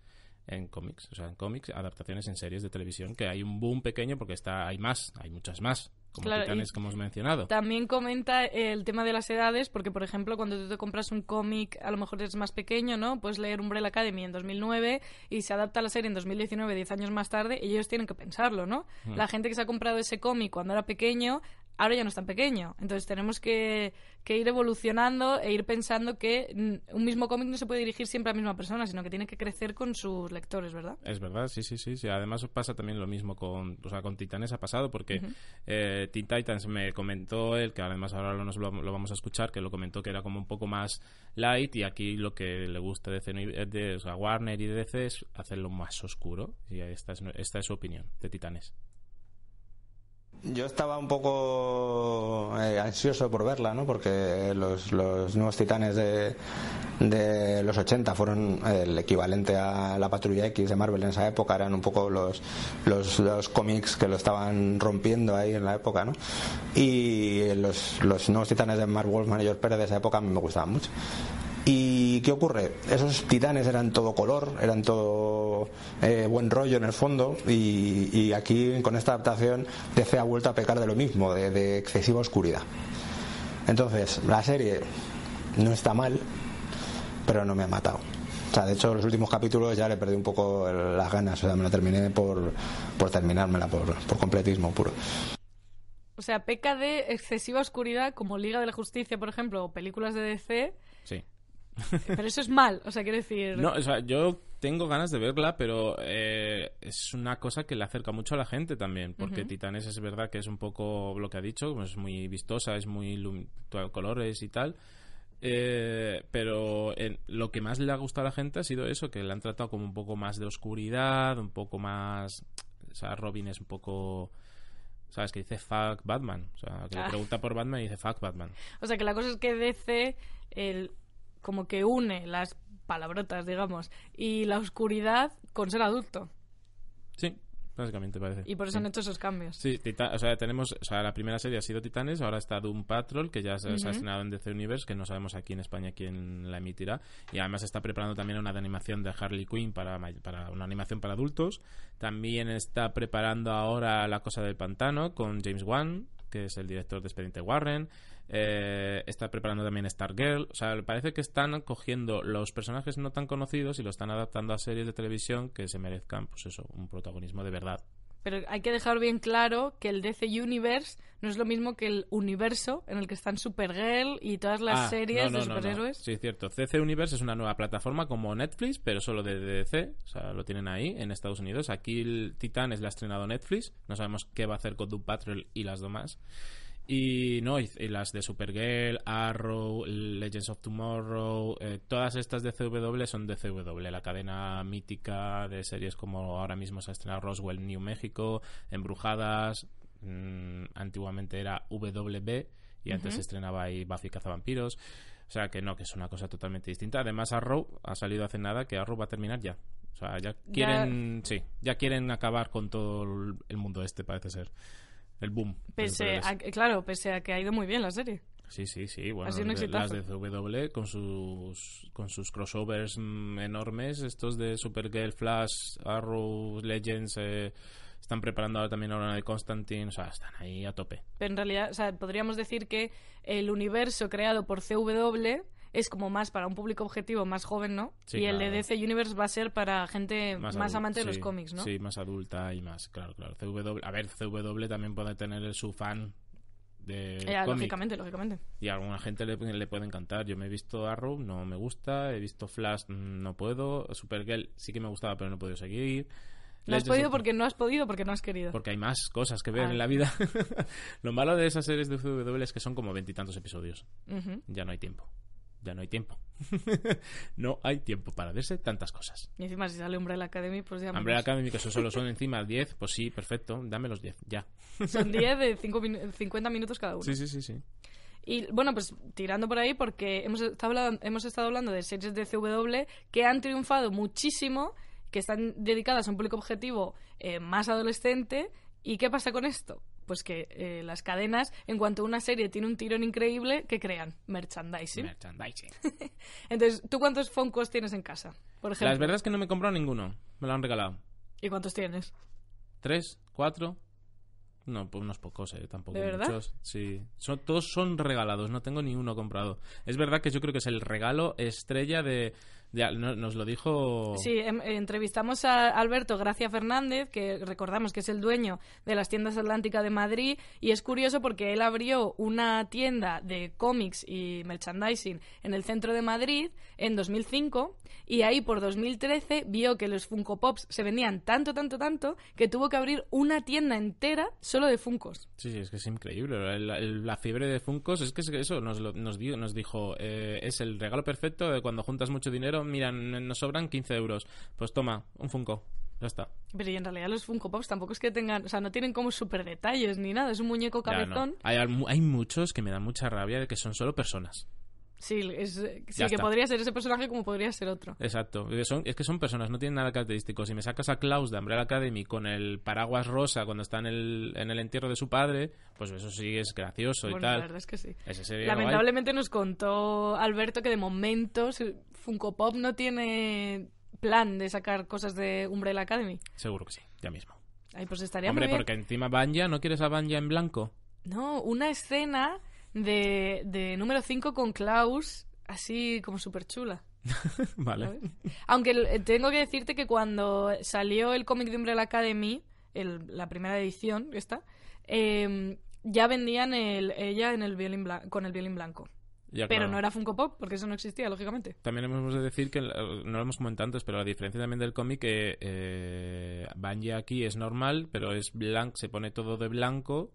en cómics, o sea, en cómics, adaptaciones en series de televisión, que hay un boom pequeño porque está hay más, hay muchas más, como Claro, titanes que hemos mencionado. También comenta el tema de las edades, porque por ejemplo, cuando tú te compras un cómic, a lo mejor es más pequeño, ¿no? Puedes leer Umbrella Academy en 2009 y se adapta a la serie en 2019, 10 años más tarde, y ellos tienen que pensarlo, ¿no? La gente que se ha comprado ese cómic cuando era pequeño, ahora ya no es tan pequeño. Entonces tenemos que, que ir evolucionando e ir pensando que mm, un mismo cómic no se puede dirigir siempre a la misma persona, sino que tiene que crecer con sus lectores, ¿verdad? Es verdad, sí, sí, sí, sí. Además pasa también lo mismo con, o sea, con Titanes ha pasado porque eh, Teen Titans me comentó él, que además ahora lo, nos lo, vamos a escuchar, que lo comentó que era como un poco más light y aquí lo que le gusta de, DC, de o sea, Warner y de DC es hacerlo más oscuro y esta es, esta es su opinión de Titanes. Yo estaba un poco eh, ansioso por verla, ¿no? Porque los, los nuevos titanes de, de los 80 fueron el equivalente a la Patrulla X de Marvel en esa época, eran un poco los, los, cómics que lo estaban rompiendo ahí en la época, ¿no? Y los, los nuevos titanes de Mark Wolfman y Pérez de esa época me gustaban mucho. ¿Y qué ocurre? Esos titanes eran todo color, eran todo eh, buen rollo en el fondo y, y, aquí con esta adaptación DC ha vuelto a pecar de lo mismo, de, de, excesiva oscuridad. Entonces, la serie no está mal, pero no me ha matado. O sea, de hecho, los últimos capítulos ya le perdí un poco las ganas, o sea, me la terminé por, por terminármela, por, por completismo puro. O sea, peca de excesiva oscuridad como Liga de la Justicia, por ejemplo, o películas de DC. Sí. Pero eso es mal, o sea, quiero decir... No, o sea, yo tengo ganas de verla, pero eh, es una cosa que le acerca mucho a la gente también, porque. Titanes es verdad que es un poco lo que ha dicho, pues es muy vistosa, es muy colores y tal. Eh, pero en- lo que más le ha gustado a la gente ha sido eso, que le han tratado como un poco más de oscuridad, un poco más... O sea, Robin es un poco... ¿Sabes? Que dice fuck Batman. O sea, que le Ah. pregunta por Batman y dice fuck Batman. O sea, que la cosa es que DC el, como que une las palabrotas, digamos, y la oscuridad con ser adulto. Sí, básicamente parece. Y por eso Sí. han hecho esos cambios. Sí, Tita- o sea, tenemos, o sea, la primera serie ha sido Titanes, ahora está Doom Patrol, que ya se, se ha Ujú. estrenado en DC Universe, que no sabemos aquí en España quién la emitirá, y además está preparando también una de animación de Harley Quinn para, para una animación para adultos. También está preparando ahora La Cosa del Pantano con James Wan, que es el director de Expediente Warren. Eh, está preparando también Stargirl. O sea, parece que están cogiendo los personajes no tan conocidos y lo están adaptando a series de televisión que se merezcan, pues eso, un protagonismo de verdad. Pero hay que dejar bien claro que el DC Universe no es lo mismo que el universo en el que están Supergirl y todas las Ah, series no, no, de no, no. superhéroes. Sí, cierto. CC Universe es una nueva plataforma como Netflix, pero solo de DC. O sea, lo tienen ahí en Estados Unidos. Aquí el Titanes la ha estrenado Netflix. No sabemos qué va a hacer con Doom Patrol y las demás. Y no, y, y las de Supergirl, Arrow, Legends of Tomorrow, eh, todas estas de CW son de CW, la cadena mítica de series como ahora mismo se ha estrenado Roswell, New México, Embrujadas, mm, antiguamente era WB y antes se estrenaba ahí Buffy Cazavampiros. O sea que no, que es una cosa totalmente distinta. Además, Arrow ha salido hace nada que Arrow va a terminar ya. O sea, ya quieren, sí, ya quieren acabar con todo el mundo este, parece ser. El boom. Pese a, claro, pese a que ha ido muy bien la serie. Sí, sí, sí. Bueno, Ha sido un las de CW con sus, con sus crossovers mm, enormes, estos de Supergirl, Flash, Arrow, Legends, eh, están preparando ahora también ahora de Constantine, o sea, están ahí a tope. Pero en realidad, o sea, podríamos decir que el universo creado por CW es como más para un público objetivo más joven, ¿no? Sí, y el de. DC Universe va a ser para gente más, amante de los cómics, ¿no? Sí, más adulta y más, claro, claro. CW, a ver, CW también puede tener su fan de cómic. lógicamente, lógicamente. Y a alguna gente le, le puede encantar. Yo me he visto Arrow, no me gusta. He visto Flash, mm, no puedo. Supergirl sí que me gustaba, pero no he podido seguir. No has podido porque no has podido, porque no has querido. Porque hay más cosas que ver Ah. en la vida. Lo malo de esas series de CW es que son como veintitantos episodios. Ya no hay tiempo. Ya no hay tiempo. no hay tiempo para verse tantas cosas. Y encima si sale Umbrella Academy, pues ya... Umbrella Academy, que eso solo son encima 10, pues sí, perfecto, dame los 10, ya. Son 10 de 5 50 minutos cada uno. Sí, sí, sí, sí. Y bueno, pues tirando por ahí, porque hemos estado hablando, hemos estado hablando de series de CW que han triunfado muchísimo, que están dedicadas a un público objetivo eh, más adolescente. ¿Y qué pasa con esto? Pues que eh, las cadenas, en cuanto una serie tiene un tirón increíble, que crean? Merchandising. Merchandising. Entonces, ¿tú cuántos Funkos tienes en casa? Por ejemplo. La verdad es que no me he comprado ninguno. Me lo han regalado. ¿Y cuántos tienes? ¿Tres? ¿Cuatro? No, pues unos pocos, eh, tampoco ¿De verdad? muchos. Sí, son, todos son regalados, no tengo ni uno comprado. Es verdad que yo creo que es el regalo estrella de... de- no- nos lo dijo... Sí, em- entrevistamos a Alberto Gracia Fernández, que recordamos que es el dueño de las tiendas Atlántica de Madrid, y es curioso porque él abrió una tienda de cómics y merchandising en el centro de Madrid en 2005, y ahí por 2013 vio que los Funko Pops se vendían tanto, tanto, tanto, que tuvo que abrir una tienda entera solo de Funkos. Sí, sí, es que es increíble. El- el- la fiebre de Funkos, es que es que eso nos, lo- nos, di- nos dijo, eh, es el regalo perfecto de cuando juntas mucho dinero, mira, nos sobran 15 euros. Pues toma, un Funko. Ya está. Pero y en realidad los Funko Pops tampoco es que tengan, o sea, no tienen como super detalles ni nada, es un muñeco no. cabezón. hay, hay muchos que me dan mucha rabia de que son solo personas. Sí, es, sí Ya que está. podría ser ese personaje como podría ser otro. Exacto. Eh, Son, es que son personas, no tienen nada característico. Si me sacas a Klaus de Umbrella Academy con el paraguas rosa cuando está en el, en el entierro de su padre, pues eso sí es gracioso y Bueno, la tal. verdad es que sí. Guay. Lamentablemente nos contó Alberto que de momento Funko Pop no tiene plan de sacar cosas de Umbrella Academy. Seguro que sí, ya mismo. Ay, pues estaría Hombre, muy bien. porque encima Banja, ¿no quieres a Banja en blanco? No, una escena de, de número 5 con Klaus, así como súper chula. vale. Aunque el- tengo que decirte que cuando salió el cómic de Umbrella Academy, el- la primera edición, esta, eh, ya vendían el, ella en el violín blan- con el violín blanco. Ya, Pero claro. no era Funko Pop, porque eso no existía, lógicamente. También hemos de decir que, no lo hemos comentado antes, pero la diferencia también del cómic que eh, Banja aquí es normal, pero es blanco, se pone todo de blanco,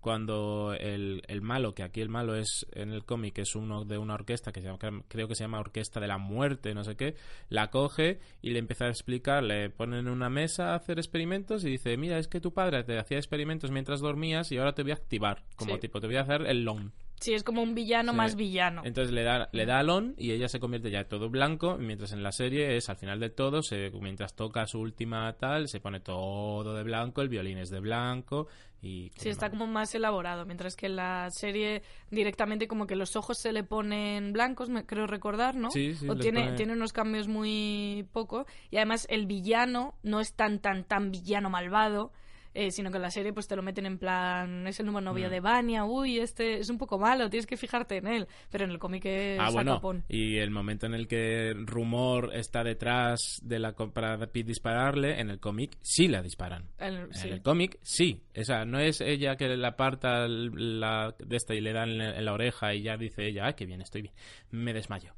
cuando el, el malo, que aquí el malo es en el cómic, es uno de una orquesta que se llama, creo que se llama Orquesta de la Muerte, no sé qué, la coge y le empieza a explicar, le ponen en una mesa a hacer experimentos y dice, mira, es que tu padre te hacía experimentos mientras dormías y ahora te voy a activar, como Sí. tipo, te voy a hacer el long. Sí, es como un villano Sí. más villano. Entonces le da, le da al on y ella se convierte ya todo blanco, mientras en la serie es al final del todo, se, mientras toca su última tal, se pone todo de blanco, el violín es de blanco y... Sí, está como más elaborado, mientras que en la serie directamente como que los ojos se le ponen blancos, me creo recordar, ¿no? Sí, sí, o tiene, pone- tiene unos cambios muy poco. Y además el villano no es tan, tan, tan villano malvado, eh, sino que en la serie pues te lo meten en plan, es el nuevo novio Mm. de Vania, uy, este es un poco malo, tienes que fijarte en él. Pero en el cómic es Ah, bueno, sacapón. y el momento en el que Rumor está detrás de la para dispararle, en el cómic sí la disparan. El- sí. En el cómic, sí. O sea, no es ella que le aparta la, de esta y le dan en la oreja y ya dice ella, ay, qué bien, estoy bien, me desmayo.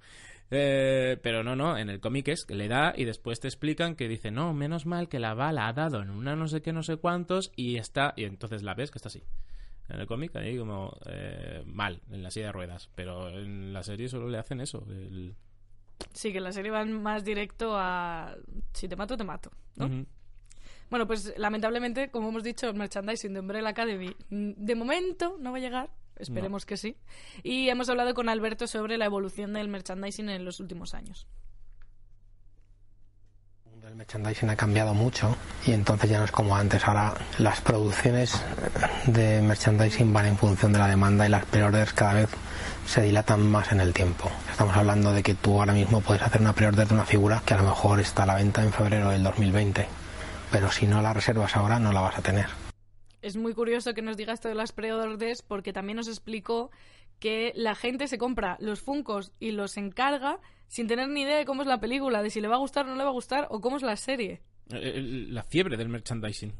Eh, pero no, no, en el cómic es que le da y después te explican que dice, no, menos mal que la bala ha dado en una no sé qué, no sé cuántos y está, y entonces la ves que está así. En el cómic ahí como eh, mal, en la silla de ruedas, pero en la serie solo le hacen eso. el- Sí, que en la serie van más directo a si te mato, te mato. ¿no? Bueno, pues lamentablemente, como hemos dicho, el merchandising de Umbrella Academy mm, de momento no va a llegar. Esperemos que sí. Y hemos hablado con Alberto sobre la evolución del merchandising en los últimos años. El merchandising ha cambiado mucho y entonces ya no es como antes. Ahora las producciones de merchandising van en función de la demanda y las pre-orders cada vez se dilatan más en el tiempo. Estamos hablando de que tú ahora mismo puedes hacer una pre-order de una figura que a lo mejor está a la venta en febrero del 2020, pero si no la reservas ahora no la vas a tener. Es muy curioso que nos diga esto de las pre-orders porque también nos explicó que la gente se compra los Funcos y los encarga sin tener ni idea de cómo es la película, de si le va a gustar o no le va a gustar o cómo es la serie. La fiebre del merchandising.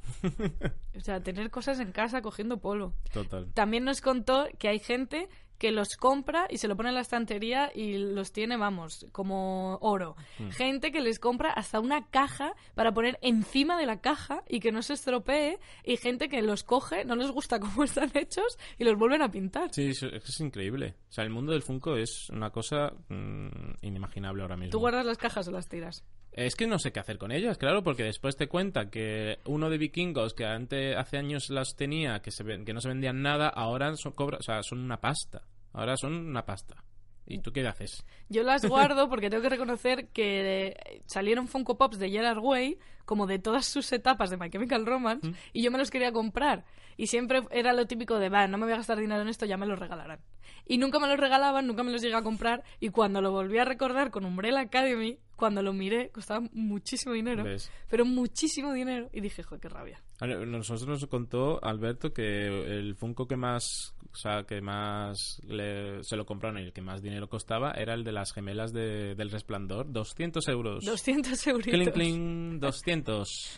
O sea, tener cosas en casa cogiendo polvo. Total. También nos contó que hay gente que los compra y se lo pone en la estantería y los tiene, vamos, como oro. Hmm. Gente que les compra hasta una caja para poner encima de la caja y que no se estropee. Y gente que los coge, no les gusta cómo están hechos y los vuelven a pintar. Sí, es, es increíble. O sea, el mundo del Funko es una cosa mm, inimaginable ahora mismo. ¿Tú guardas las cajas o las tiras? Es que no sé qué hacer con ellas, claro, porque después te cuenta que uno de vikingos que antes hace años las tenía, que, se, que no se vendían nada, ahora son, cobra, o sea, son una pasta. Ahora son una pasta. ¿Y tú qué haces? Yo las guardo porque tengo que reconocer que eh, salieron Funko Pops de Gerard Way, como de todas sus etapas de My Chemical Romance, y yo me los quería comprar. Y siempre era lo típico de, va, no me voy a gastar dinero en esto, ya me los regalarán. Y nunca me los regalaban, nunca me los llegué a comprar, y cuando lo volví a recordar con Umbrella Academy, cuando lo miré, costaba muchísimo dinero, ¿Ves? pero muchísimo dinero, y dije, joder, qué rabia. Nosotros nos contó Alberto que el Funko que más, o sea, que más le- se lo compraron y el que más dinero costaba era el de las gemelas de- del Resplandor, 200 euros. 200 euritos. Cling, cling, 200.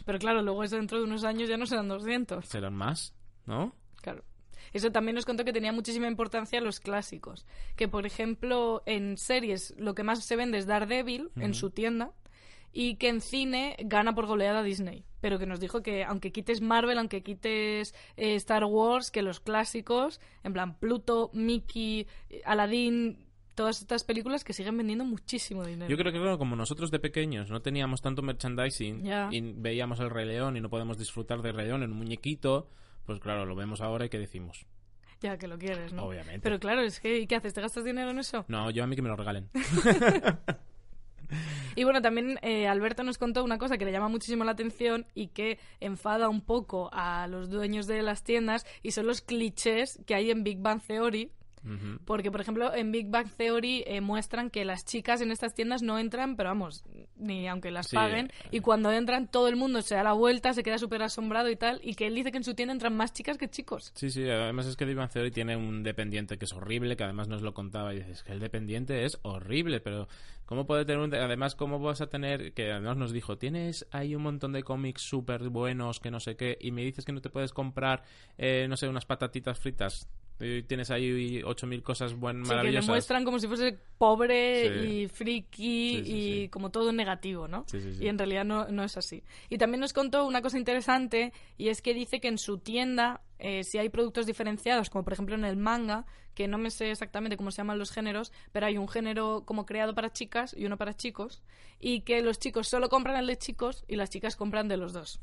Pero claro, luego eso dentro de unos años ya no serán 200. Serán más, ¿no? Claro. Eso también nos contó que tenía muchísima importancia los clásicos. Que, por ejemplo, en series lo que más se vende es Daredevil en su tienda y que en cine gana por goleada Disney. Pero que nos dijo que aunque quites Marvel, aunque quites eh, Star Wars, que los clásicos, en plan Pluto, Mickey, eh, Aladdin, todas estas películas que siguen vendiendo muchísimo dinero. Yo creo que claro, como nosotros de pequeños no teníamos tanto merchandising y veíamos el Rey León y no podemos disfrutar del Rey León en un muñequito, pues claro, lo vemos ahora y ¿qué decimos? Ya que lo quieres, ¿no? Obviamente. Pero claro, es que ¿y ¿qué haces? ¿Te gastas dinero en eso? No, yo a mí que me lo regalen. Y bueno, también eh, Alberto nos contó una cosa que le llama muchísimo la atención y que enfada un poco a los dueños de las tiendas y son los clichés que hay en Big Bang Theory. Porque, por ejemplo, en Big Bang Theory eh, muestran que las chicas en estas tiendas no entran, pero vamos, ni aunque las Sí, paguen. eh. Y cuando entran, todo el mundo se da la vuelta, se queda súper asombrado y tal. Y que él dice que en su tienda entran más chicas que chicos. Sí, sí, además es que Big Bang Theory tiene un dependiente que es horrible, que además nos lo contaba y dices que el dependiente es horrible, pero ¿cómo puede tener un... de- Además, ¿cómo vas a tener... Que además nos dijo, tienes ahí un montón de cómics súper buenos, que no sé qué, y me dices que no te puedes comprar, eh, no sé, unas patatitas fritas. Y tienes ahí 8.000 cosas buenas, Sí, que le maravillosas. muestran como si fuese pobre Sí. y friki Sí, sí, y como todo negativo, ¿no? Y en realidad no, no es así. Y también nos contó una cosa interesante y es que dice que en su tienda eh, si hay productos diferenciados, como por ejemplo en el manga, que no me sé exactamente cómo se llaman los géneros, pero hay un género como creado para chicas y uno para chicos, y que los chicos solo compran el de chicos y las chicas compran de los dos.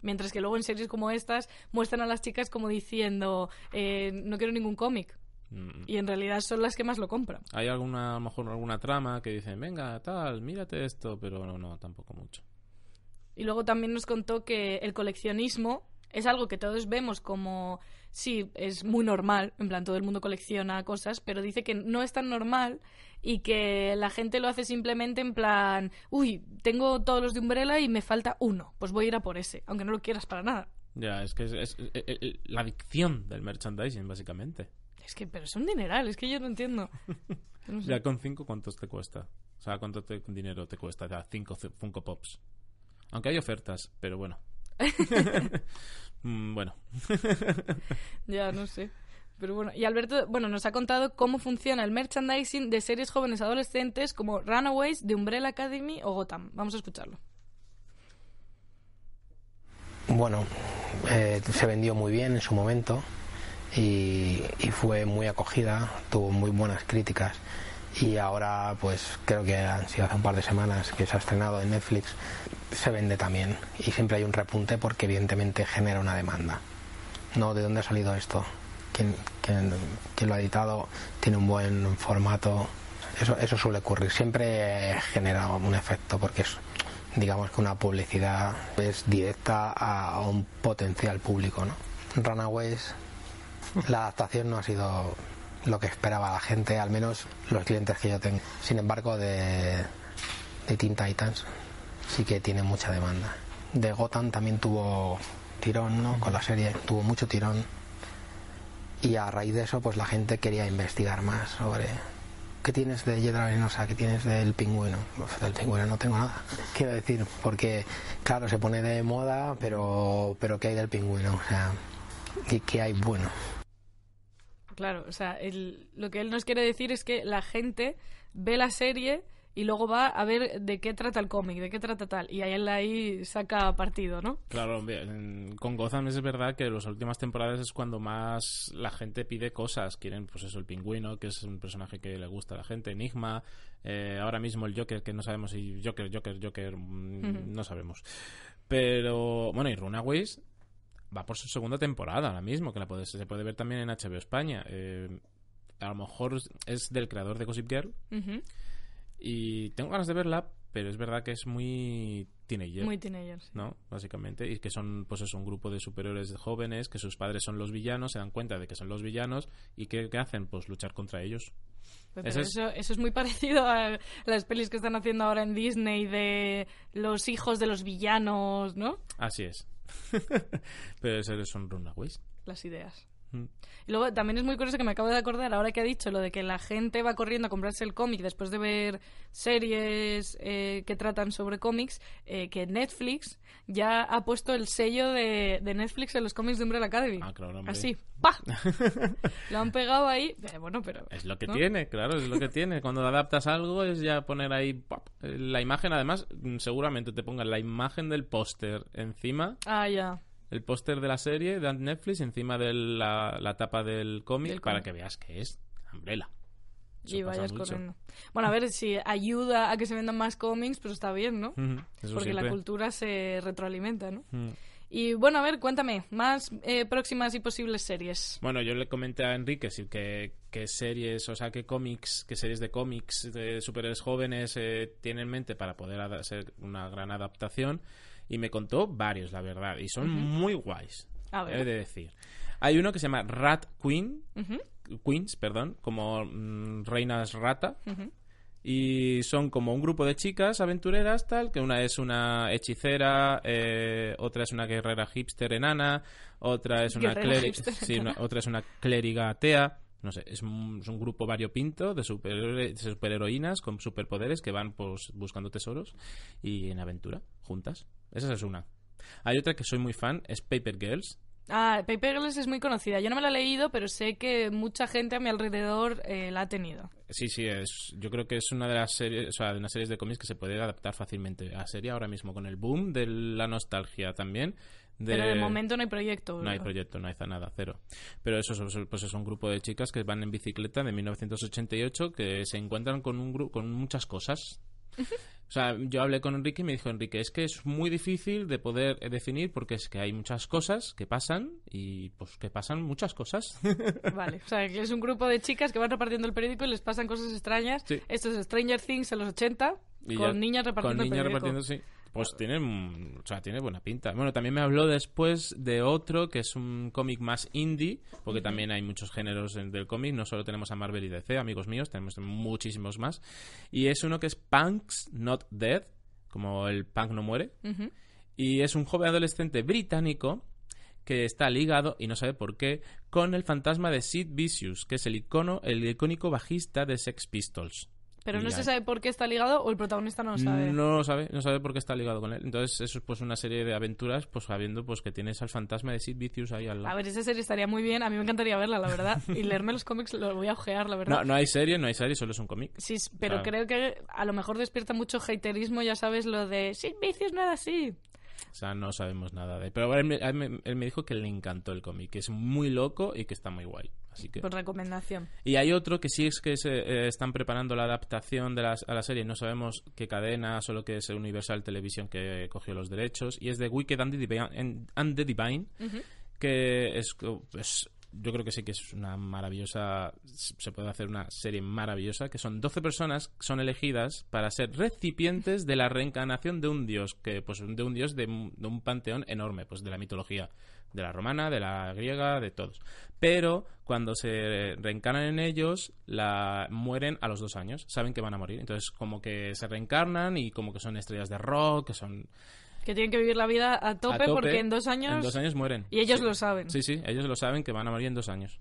Mientras que luego en series como estas muestran a las chicas como diciendo, eh, no quiero ningún cómic. Mm. Y en realidad son las que más lo compran. Hay alguna, a lo mejor alguna trama que dicen, venga, tal, mírate esto, pero no, no, tampoco mucho. Y luego también nos contó que el coleccionismo es algo que todos vemos como, sí, es muy normal, en plan, todo el mundo colecciona cosas, pero dice que no es tan normal y que la gente lo hace simplemente en plan, uy, tengo todos los de Umbrella y me falta uno, pues voy a ir a por ese, aunque no lo quieras para nada. Ya, es que es, es- eh, eh, la adicción del merchandising, básicamente. Es que, pero es un dineral, es que yo no entiendo. No sé. Ya con cinco, ¿cuántos te cuesta? O sea, ¿cuánto te- dinero te cuesta? Ya, cinco ce- Funko Pops. Aunque hay ofertas, pero bueno. Mm, bueno. Ya, no sé. Pero bueno, y Alberto, bueno, nos ha contado cómo funciona el merchandising de series jóvenes adolescentes como Runaways, de Umbrella Academy o Gotham. Vamos a escucharlo. Bueno, eh, se vendió muy bien en su momento y, y fue muy acogida, tuvo muy buenas críticas y ahora pues creo que han sido hace un par de semanas que se ha estrenado en Netflix, se vende también y siempre hay un repunte porque evidentemente genera una demanda. ¿No? ¿De dónde ha salido esto? ¿Quién, quién- quién lo ha editado? ¿Tiene un buen formato? Eso, eso suele ocurrir. Siempre genera un efecto porque es, digamos que una publicidad es directa a, un potencial público. ¿no? Runaways, la adaptación no ha sido lo que esperaba la gente, al menos los clientes que yo tengo. Sin embargo, de, de Teen Titans sí que tiene mucha demanda. De Gotham también tuvo tirón, ¿no? Con la serie tuvo mucho tirón. Y a raíz de eso, pues la gente quería investigar más sobre qué tienes de Hiedra Venenosa, qué tienes del pingüino. Pues del pingüino no tengo nada. Quiero decir, porque claro, se pone de moda, pero pero ¿qué hay del pingüino? O sea, ¿qué, qué hay bueno? Claro, o sea, el- lo que él nos quiere decir es que la gente ve la serie y luego va a ver de qué trata el cómic, de qué trata tal. Y ahí él ahí saca partido, ¿no? Claro, con Gotham es verdad que las últimas temporadas es cuando más la gente pide cosas. Quieren, pues eso, el pingüino, que es un personaje que le gusta a la gente, Enigma, eh, ahora mismo el Joker, que no sabemos si Joker, Joker, Joker, mm, Ujú. no sabemos. Pero, bueno, y Runaways va por su segunda temporada ahora mismo, que la puede, se puede ver también en HBO España. Eh, a lo mejor es del creador de Gossip Girl. Y tengo ganas de verla, pero es verdad que es muy teenager. Muy teenagers. ¿no? Básicamente, y que son, pues es un grupo de superiores jóvenes, que sus padres son los villanos, se dan cuenta de que son los villanos, y ¿qué, qué hacen? Pues luchar contra ellos. Pero Ese es- eso, eso es muy parecido a las pelis que están haciendo ahora en Disney de los hijos de los villanos, ¿no? Así es. Pero esos son runaways. Las ideas. Y luego también es muy curioso que me acabo de acordar, ahora que ha dicho lo de que la gente va corriendo a comprarse el cómic después de ver series eh, que tratan sobre cómics, eh, que Netflix ya ha puesto el sello de, de Netflix en los cómics de Umbrella Academy. Ah, claro, hombre. Así, ¡pa! lo han pegado ahí. Eh, bueno, pero... Es lo que ¿no? tiene, claro, es lo que tiene. Cuando adaptas algo es ya poner ahí la imagen. Además, mm, seguramente te pongan la imagen del póster encima, Ah, ya. El póster de la serie de Netflix encima de la, la tapa del cómic para que veas que es Umbrella. Eso y vayas corriendo. Bueno, a ver, si ayuda a que se vendan más cómics, pues está bien, ¿no? Porque la cultura se retroalimenta, ¿no? Y bueno, a ver, cuéntame, más eh, próximas y posibles series. Bueno, yo le comenté a Enrique sí, que, que series, o sea, qué cómics, qué series de cómics de superhéroes jóvenes eh, tiene en mente para poder hacer una gran adaptación. Y me contó varios, la verdad, y son muy guays. A ver. He de decir. Hay uno que se llama Rat Queen, Queens, perdón, como mm, reinas rata. Y son como un grupo de chicas aventureras, tal, que una es una hechicera, eh, otra es una guerrera hipster enana, otra es una, sí, una- otra es una clériga atea. No sé, es un, es un grupo variopinto de, superhéroe- de superheroínas con superpoderes que van pues, buscando tesoros y en aventura, juntas. Esa es una. Hay otra que soy muy fan, es Paper Girls. Ah, Paper Girls es muy conocida. Yo no me la he leído, pero sé que mucha gente a mi alrededor eh, la ha tenido. Sí, sí, es, yo creo que es una de las series, o sea, de unas series de cómics que se puede adaptar fácilmente a serie ahora mismo con el boom de la nostalgia también. De... Pero de momento no hay proyecto. No hay proyecto, no hay nada, cero. Pero eso es- pues es un grupo de chicas que van en bicicleta de 1988 que se encuentran con un con muchas cosas. O sea, yo hablé con Enrique y me dijo, Enrique, es que es muy difícil de poder eh, definir porque es que hay muchas cosas que pasan y pues que pasan muchas cosas. Vale, o sea, que es un grupo de chicas que van repartiendo el periódico y les pasan cosas extrañas. Sí. Esto es Stranger Things en los 80, Y con ya- niñas repartiendo con el periódico. repartiendo, sí. Pues tiene, mm, o sea, tiene buena pinta. Bueno, también me habló después de otro que es un cómic más indie, porque también hay muchos géneros en- del cómic, no solo tenemos a Marvel y DC, amigos míos, tenemos muchísimos más. Y es uno que es Punks Not Dead, como el punk no muere, y es un joven adolescente británico que está ligado, y no sabe por qué, con el fantasma de Sid Vicious, que es el icono, el icónico bajista de Sex Pistols. Pero no se sabe por qué está ligado o el protagonista no lo sabe. no lo sabe, no sabe por qué está ligado con él. Entonces, eso es pues una serie de aventuras, pues sabiendo pues que tienes al fantasma de Sid Vicious ahí al A lado. ver, esa serie estaría muy bien. A mí me encantaría verla, la verdad. Y leerme los cómics lo voy a ojear, la verdad. No, no hay serie, no hay serie, solo es un cómic. Sí, pero Claro. creo que a lo mejor despierta mucho haterismo, ya sabes, lo de sin vicios, nada así. O sea, no sabemos nada de Pero él me, él me- dijo que le encantó el cómic, que es muy loco y que está muy guay. Así que... Por recomendación. Y hay otro que sí es que se eh, están preparando la adaptación de las, a la serie. No sabemos qué cadena, solo que es Universal Television que cogió los derechos. Y es de Wicked and the Divine, and- and the Divine, que es, pues, yo creo que sí que es una maravillosa. Se puede hacer una serie maravillosa. Que son 12 personas que son elegidas para ser recipientes de la reencarnación de un dios. que pues De un dios de, de un panteón enorme, pues de la mitología. De la romana, de la griega, de todos. Pero cuando se reencarnan en ellos, la mueren a los dos años. Saben que van a morir. Entonces, como que se reencarnan y como que son estrellas de rock, que son. Que tienen que vivir la vida a tope, a tope. porque en dos años... En dos años mueren. Y ellos Sí. lo saben. Sí, sí, ellos lo saben que van a morir en dos años.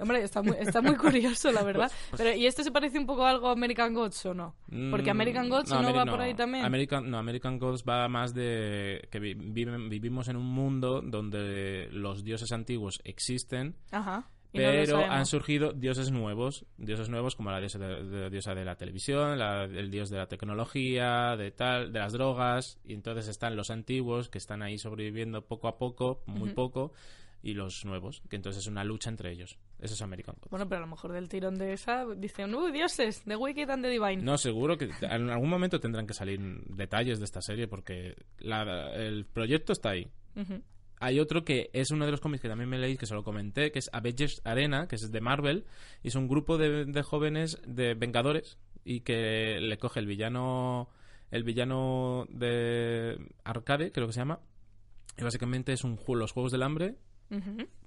Hombre, está muy, está muy curioso, la verdad. Pues, Pero, ¿y este se parece un poco a algo a American Gods o no? Porque Mm, American Gods no, Ameri- va por ahí también. American, no, American Gods va más de que vi- viven- vivimos en un mundo donde los dioses antiguos existen, Ajá. No Pero han surgido dioses nuevos, dioses nuevos como la diosa de, de- diosa de la televisión, la- el dios de la tecnología, de tal, de las drogas, y entonces están los antiguos que están ahí sobreviviendo poco a poco, muy poco, y los nuevos, que entonces es una lucha entre ellos. Eso es American Gods. Bueno, pero a lo mejor del tirón de esa dicen, ¡Uy, dioses! The Wicked and the Divine. No, seguro que en algún momento tendrán que salir detalles de esta serie porque la- el proyecto está ahí. Ujú. Hay otro que es uno de los cómics que también me leí, que se lo comenté, que es Avengers Arena, que es de Marvel, y es un grupo de, de jóvenes de Vengadores y que le coge el villano el villano de Arcade, creo que se llama, y básicamente es un los Juegos del Hambre,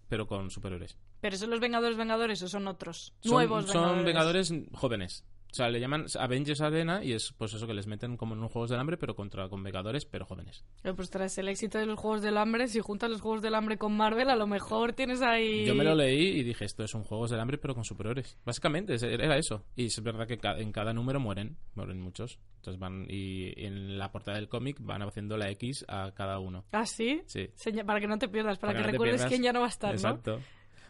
pero con superhéroes. ¿Pero son los Vengadores Vengadores o son otros? Son- Nuevos son Vengadores. Vengadores jóvenes. O sea, le llaman Avengers Arena y es pues eso que les meten como en un Juegos del Hambre, pero contra con Vengadores, pero jóvenes. Eh, Pues tras el éxito de los Juegos del Hambre, si juntas los Juegos del Hambre con Marvel, a lo mejor tienes ahí... Yo me lo leí y dije, esto es un Juegos del Hambre, pero con superhéroes. Básicamente, era eso. Y es verdad que en cada número mueren, mueren muchos. Entonces van, y en la portada del cómic van haciendo la X a cada uno. ¿Ah, sí? Sí. Seña- para que no te pierdas, para, Para que no recuerdes pierdas. quién ya no va a estar, ¿no?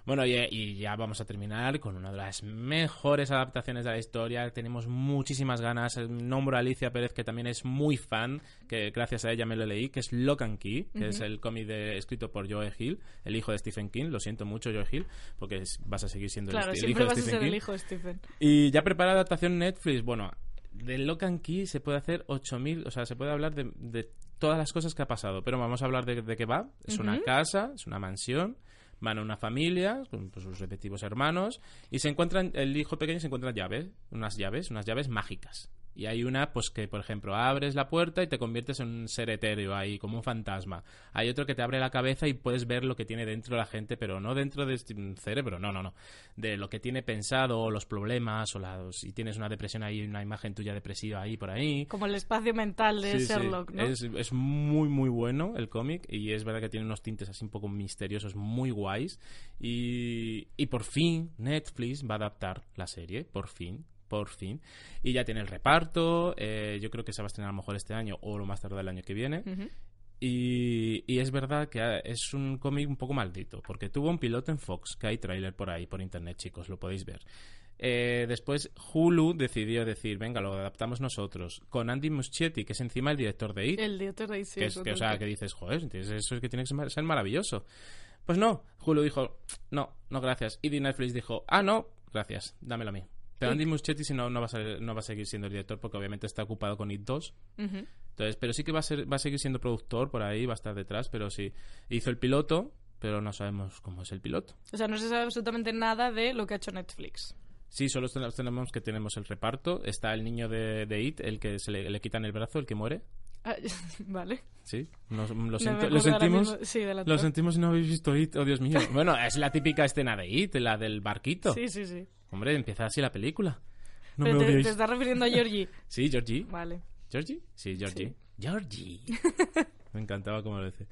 Bueno, y, y ya vamos a terminar con una de las mejores adaptaciones de la historia. Tenemos muchísimas ganas. Nombro a Alicia Pérez, que también es muy fan, que gracias a ella me lo leí, que es Lock and Key, que es el cómic de- escrito por Joe Hill, el hijo de Stephen King. Lo siento mucho, Joe Hill, porque es- vas a seguir siendo el, Claro, el siempre hijo vas de a Stephen ser el King. hijo de Stephen. Y ya prepara adaptación Netflix. Bueno, de Lock and Key se puede hacer 8000, o sea, se puede hablar de, de todas las cosas que ha pasado, pero vamos a hablar de, de qué va. Es una casa, es una mansión, van a una familia con pues, sus respectivos hermanos y se encuentran, el hijo pequeño se encuentra llaves, unas llaves, unas llaves mágicas. Y hay una, pues que, por ejemplo, abres la puerta y te conviertes en un ser etéreo ahí, como un fantasma. Hay otro que te abre la cabeza y puedes ver lo que tiene dentro la gente, pero no dentro de este cerebro, no, no, no. De lo que tiene pensado, o los problemas, o la, si tienes una depresión ahí, una imagen tuya depresiva ahí, por ahí. Como el espacio mental de Sí, sí. Sherlock, ¿no? Es, es muy, muy bueno el cómic y es verdad que tiene unos tintes así un poco misteriosos, muy guays. Y, y por fin Netflix va a adaptar la serie, por fin. Por fin. Y ya tiene el reparto. eh, yo creo que se va a estrenar a lo mejor este año o lo más tarde del año que viene. Ujú. Y, y es verdad que ah, es un cómic un poco maldito, porque tuvo un piloto en Fox, que hay tráiler por ahí, por internet, chicos, lo podéis ver. Eh, después Hulu decidió decir, venga, lo adaptamos nosotros, con Andy Muschietti, que es encima el director de It, El director de sí, que, es, que, o sea, que- dices, joder, entonces eso es que tiene que ser maravilloso. Pues no, Hulu dijo, no, no, gracias. Y Netflix dijo, ah, no, gracias, dámelo a mí. Pero Andy Muschietti si no, no, va a ser- no va a seguir siendo el director porque obviamente está ocupado con It 2. Ujú. Entonces, pero sí que va a ser, va a seguir siendo productor por ahí, va a estar detrás, pero sí. Hizo el piloto, pero no sabemos cómo es el piloto. O sea, no se sabe absolutamente nada de lo que ha hecho Netflix. Sí, solo ten- tenemos que tenemos el reparto. Está el niño de, de It, el que se le, le quitan el brazo, el que muere. Ah, vale. Sí, nos- lo, No lo sentimos. mismo. Sí, Lo sentimos si no habéis visto It, oh Dios mío. Bueno, es la típica escena de It, la del barquito. Sí, sí, sí. Hombre, empieza así la película. No Pero me te, te estás refiriendo a Georgie. Sí, Georgie. Vale. ¿Georgie? Sí, Georgie. Sí. Georgie. me encantaba como lo dice.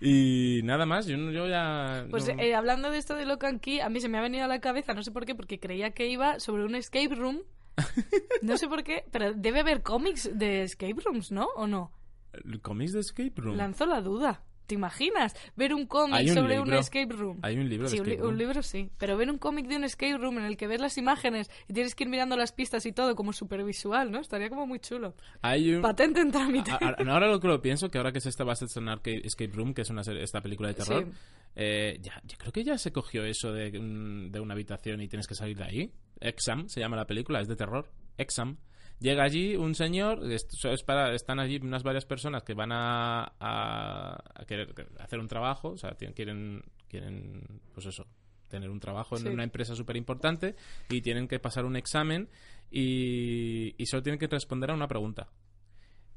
Y nada más, yo, yo ya... Pues no- eh, hablando de esto de Lock and Key, a mí se me ha venido a la cabeza, no sé por qué, porque creía que iba sobre un escape room. No sé por qué, pero debe haber cómics de escape rooms, ¿no? ¿O no? ¿El ¿Cómics de Escape Room? Lanzo la duda. ¿Te imaginas? Ver un cómic un sobre un escape room. Hay un libro de Sí, un, li- escape room. un libro sí. Pero ver un cómic de un escape room en el que ves las imágenes y tienes que ir mirando las pistas y todo como supervisual, ¿no? Estaría como muy chulo. Hay un... Patente en trámite. A- a- ahora lo que lo pienso, que ahora que se está va a estrenar Arcade- Escape Room, que es una serie- esta película de terror, Sí. eh, ya, yo creo que ya se cogió eso de, un- de una habitación y tienes que salir de ahí. Exam se llama la película, es de terror. Exam. Llega allí un señor, es para, están allí unas varias personas que van a, a, a querer hacer un trabajo, o sea, tienen- quieren, quieren, pues eso, tener un trabajo en Sí. una empresa súper importante y tienen que pasar un examen y, y solo tienen que responder a una pregunta.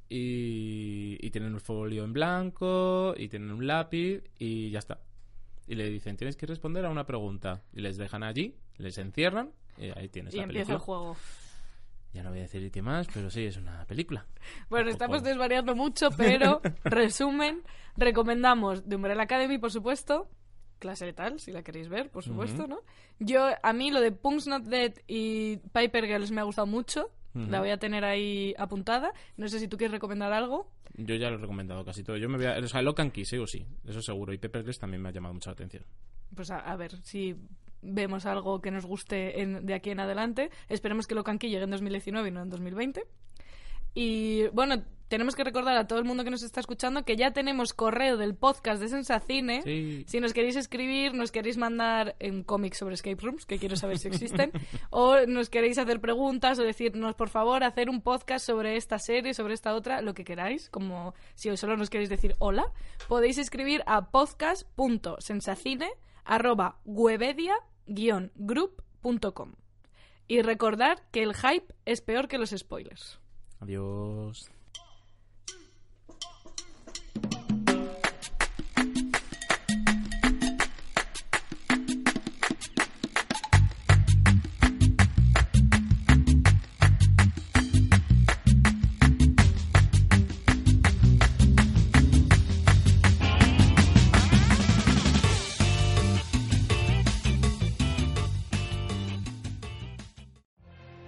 Y, y tienen un folio en blanco y tienen un lápiz y ya está. Y le dicen, tienes que responder a una pregunta. Y les dejan allí, les encierran y ahí tienes y la empieza película. el juego. Ya no voy a decir qué más, pero sí, es una película. Bueno, estamos desvariando mucho, pero resumen, recomendamos The Umbrella Academy, por supuesto, clase letal, si la queréis ver, por supuesto. ¿no? Yo, a mí lo de Punk's Not Dead y Piper Girls me ha gustado mucho, la voy a tener ahí apuntada. No sé si tú quieres recomendar algo. Yo ya lo he recomendado casi todo. Yo me voy a... O sea, Lock and Key, sí o sí. Eso seguro. Y Pepper Grace también me ha llamado mucho la atención. Pues a, a ver, si vemos algo que nos guste en- de aquí en adelante. Esperemos que Locan Key llegue en 2019 y no en 2020. Y bueno, tenemos que recordar a todo el mundo que nos está escuchando que ya tenemos correo del podcast de Sensacine. Sí. Si nos queréis escribir, nos queréis mandar en cómics sobre escape rooms, que quiero saber si existen, o nos queréis hacer preguntas o decirnos, por favor, hacer un podcast sobre esta serie, sobre esta otra, lo que queráis, como si solo nos queréis decir hola, podéis escribir a podcast.sensacine@webedia-group.com. Y recordar que el hype es peor que los spoilers. Adiós.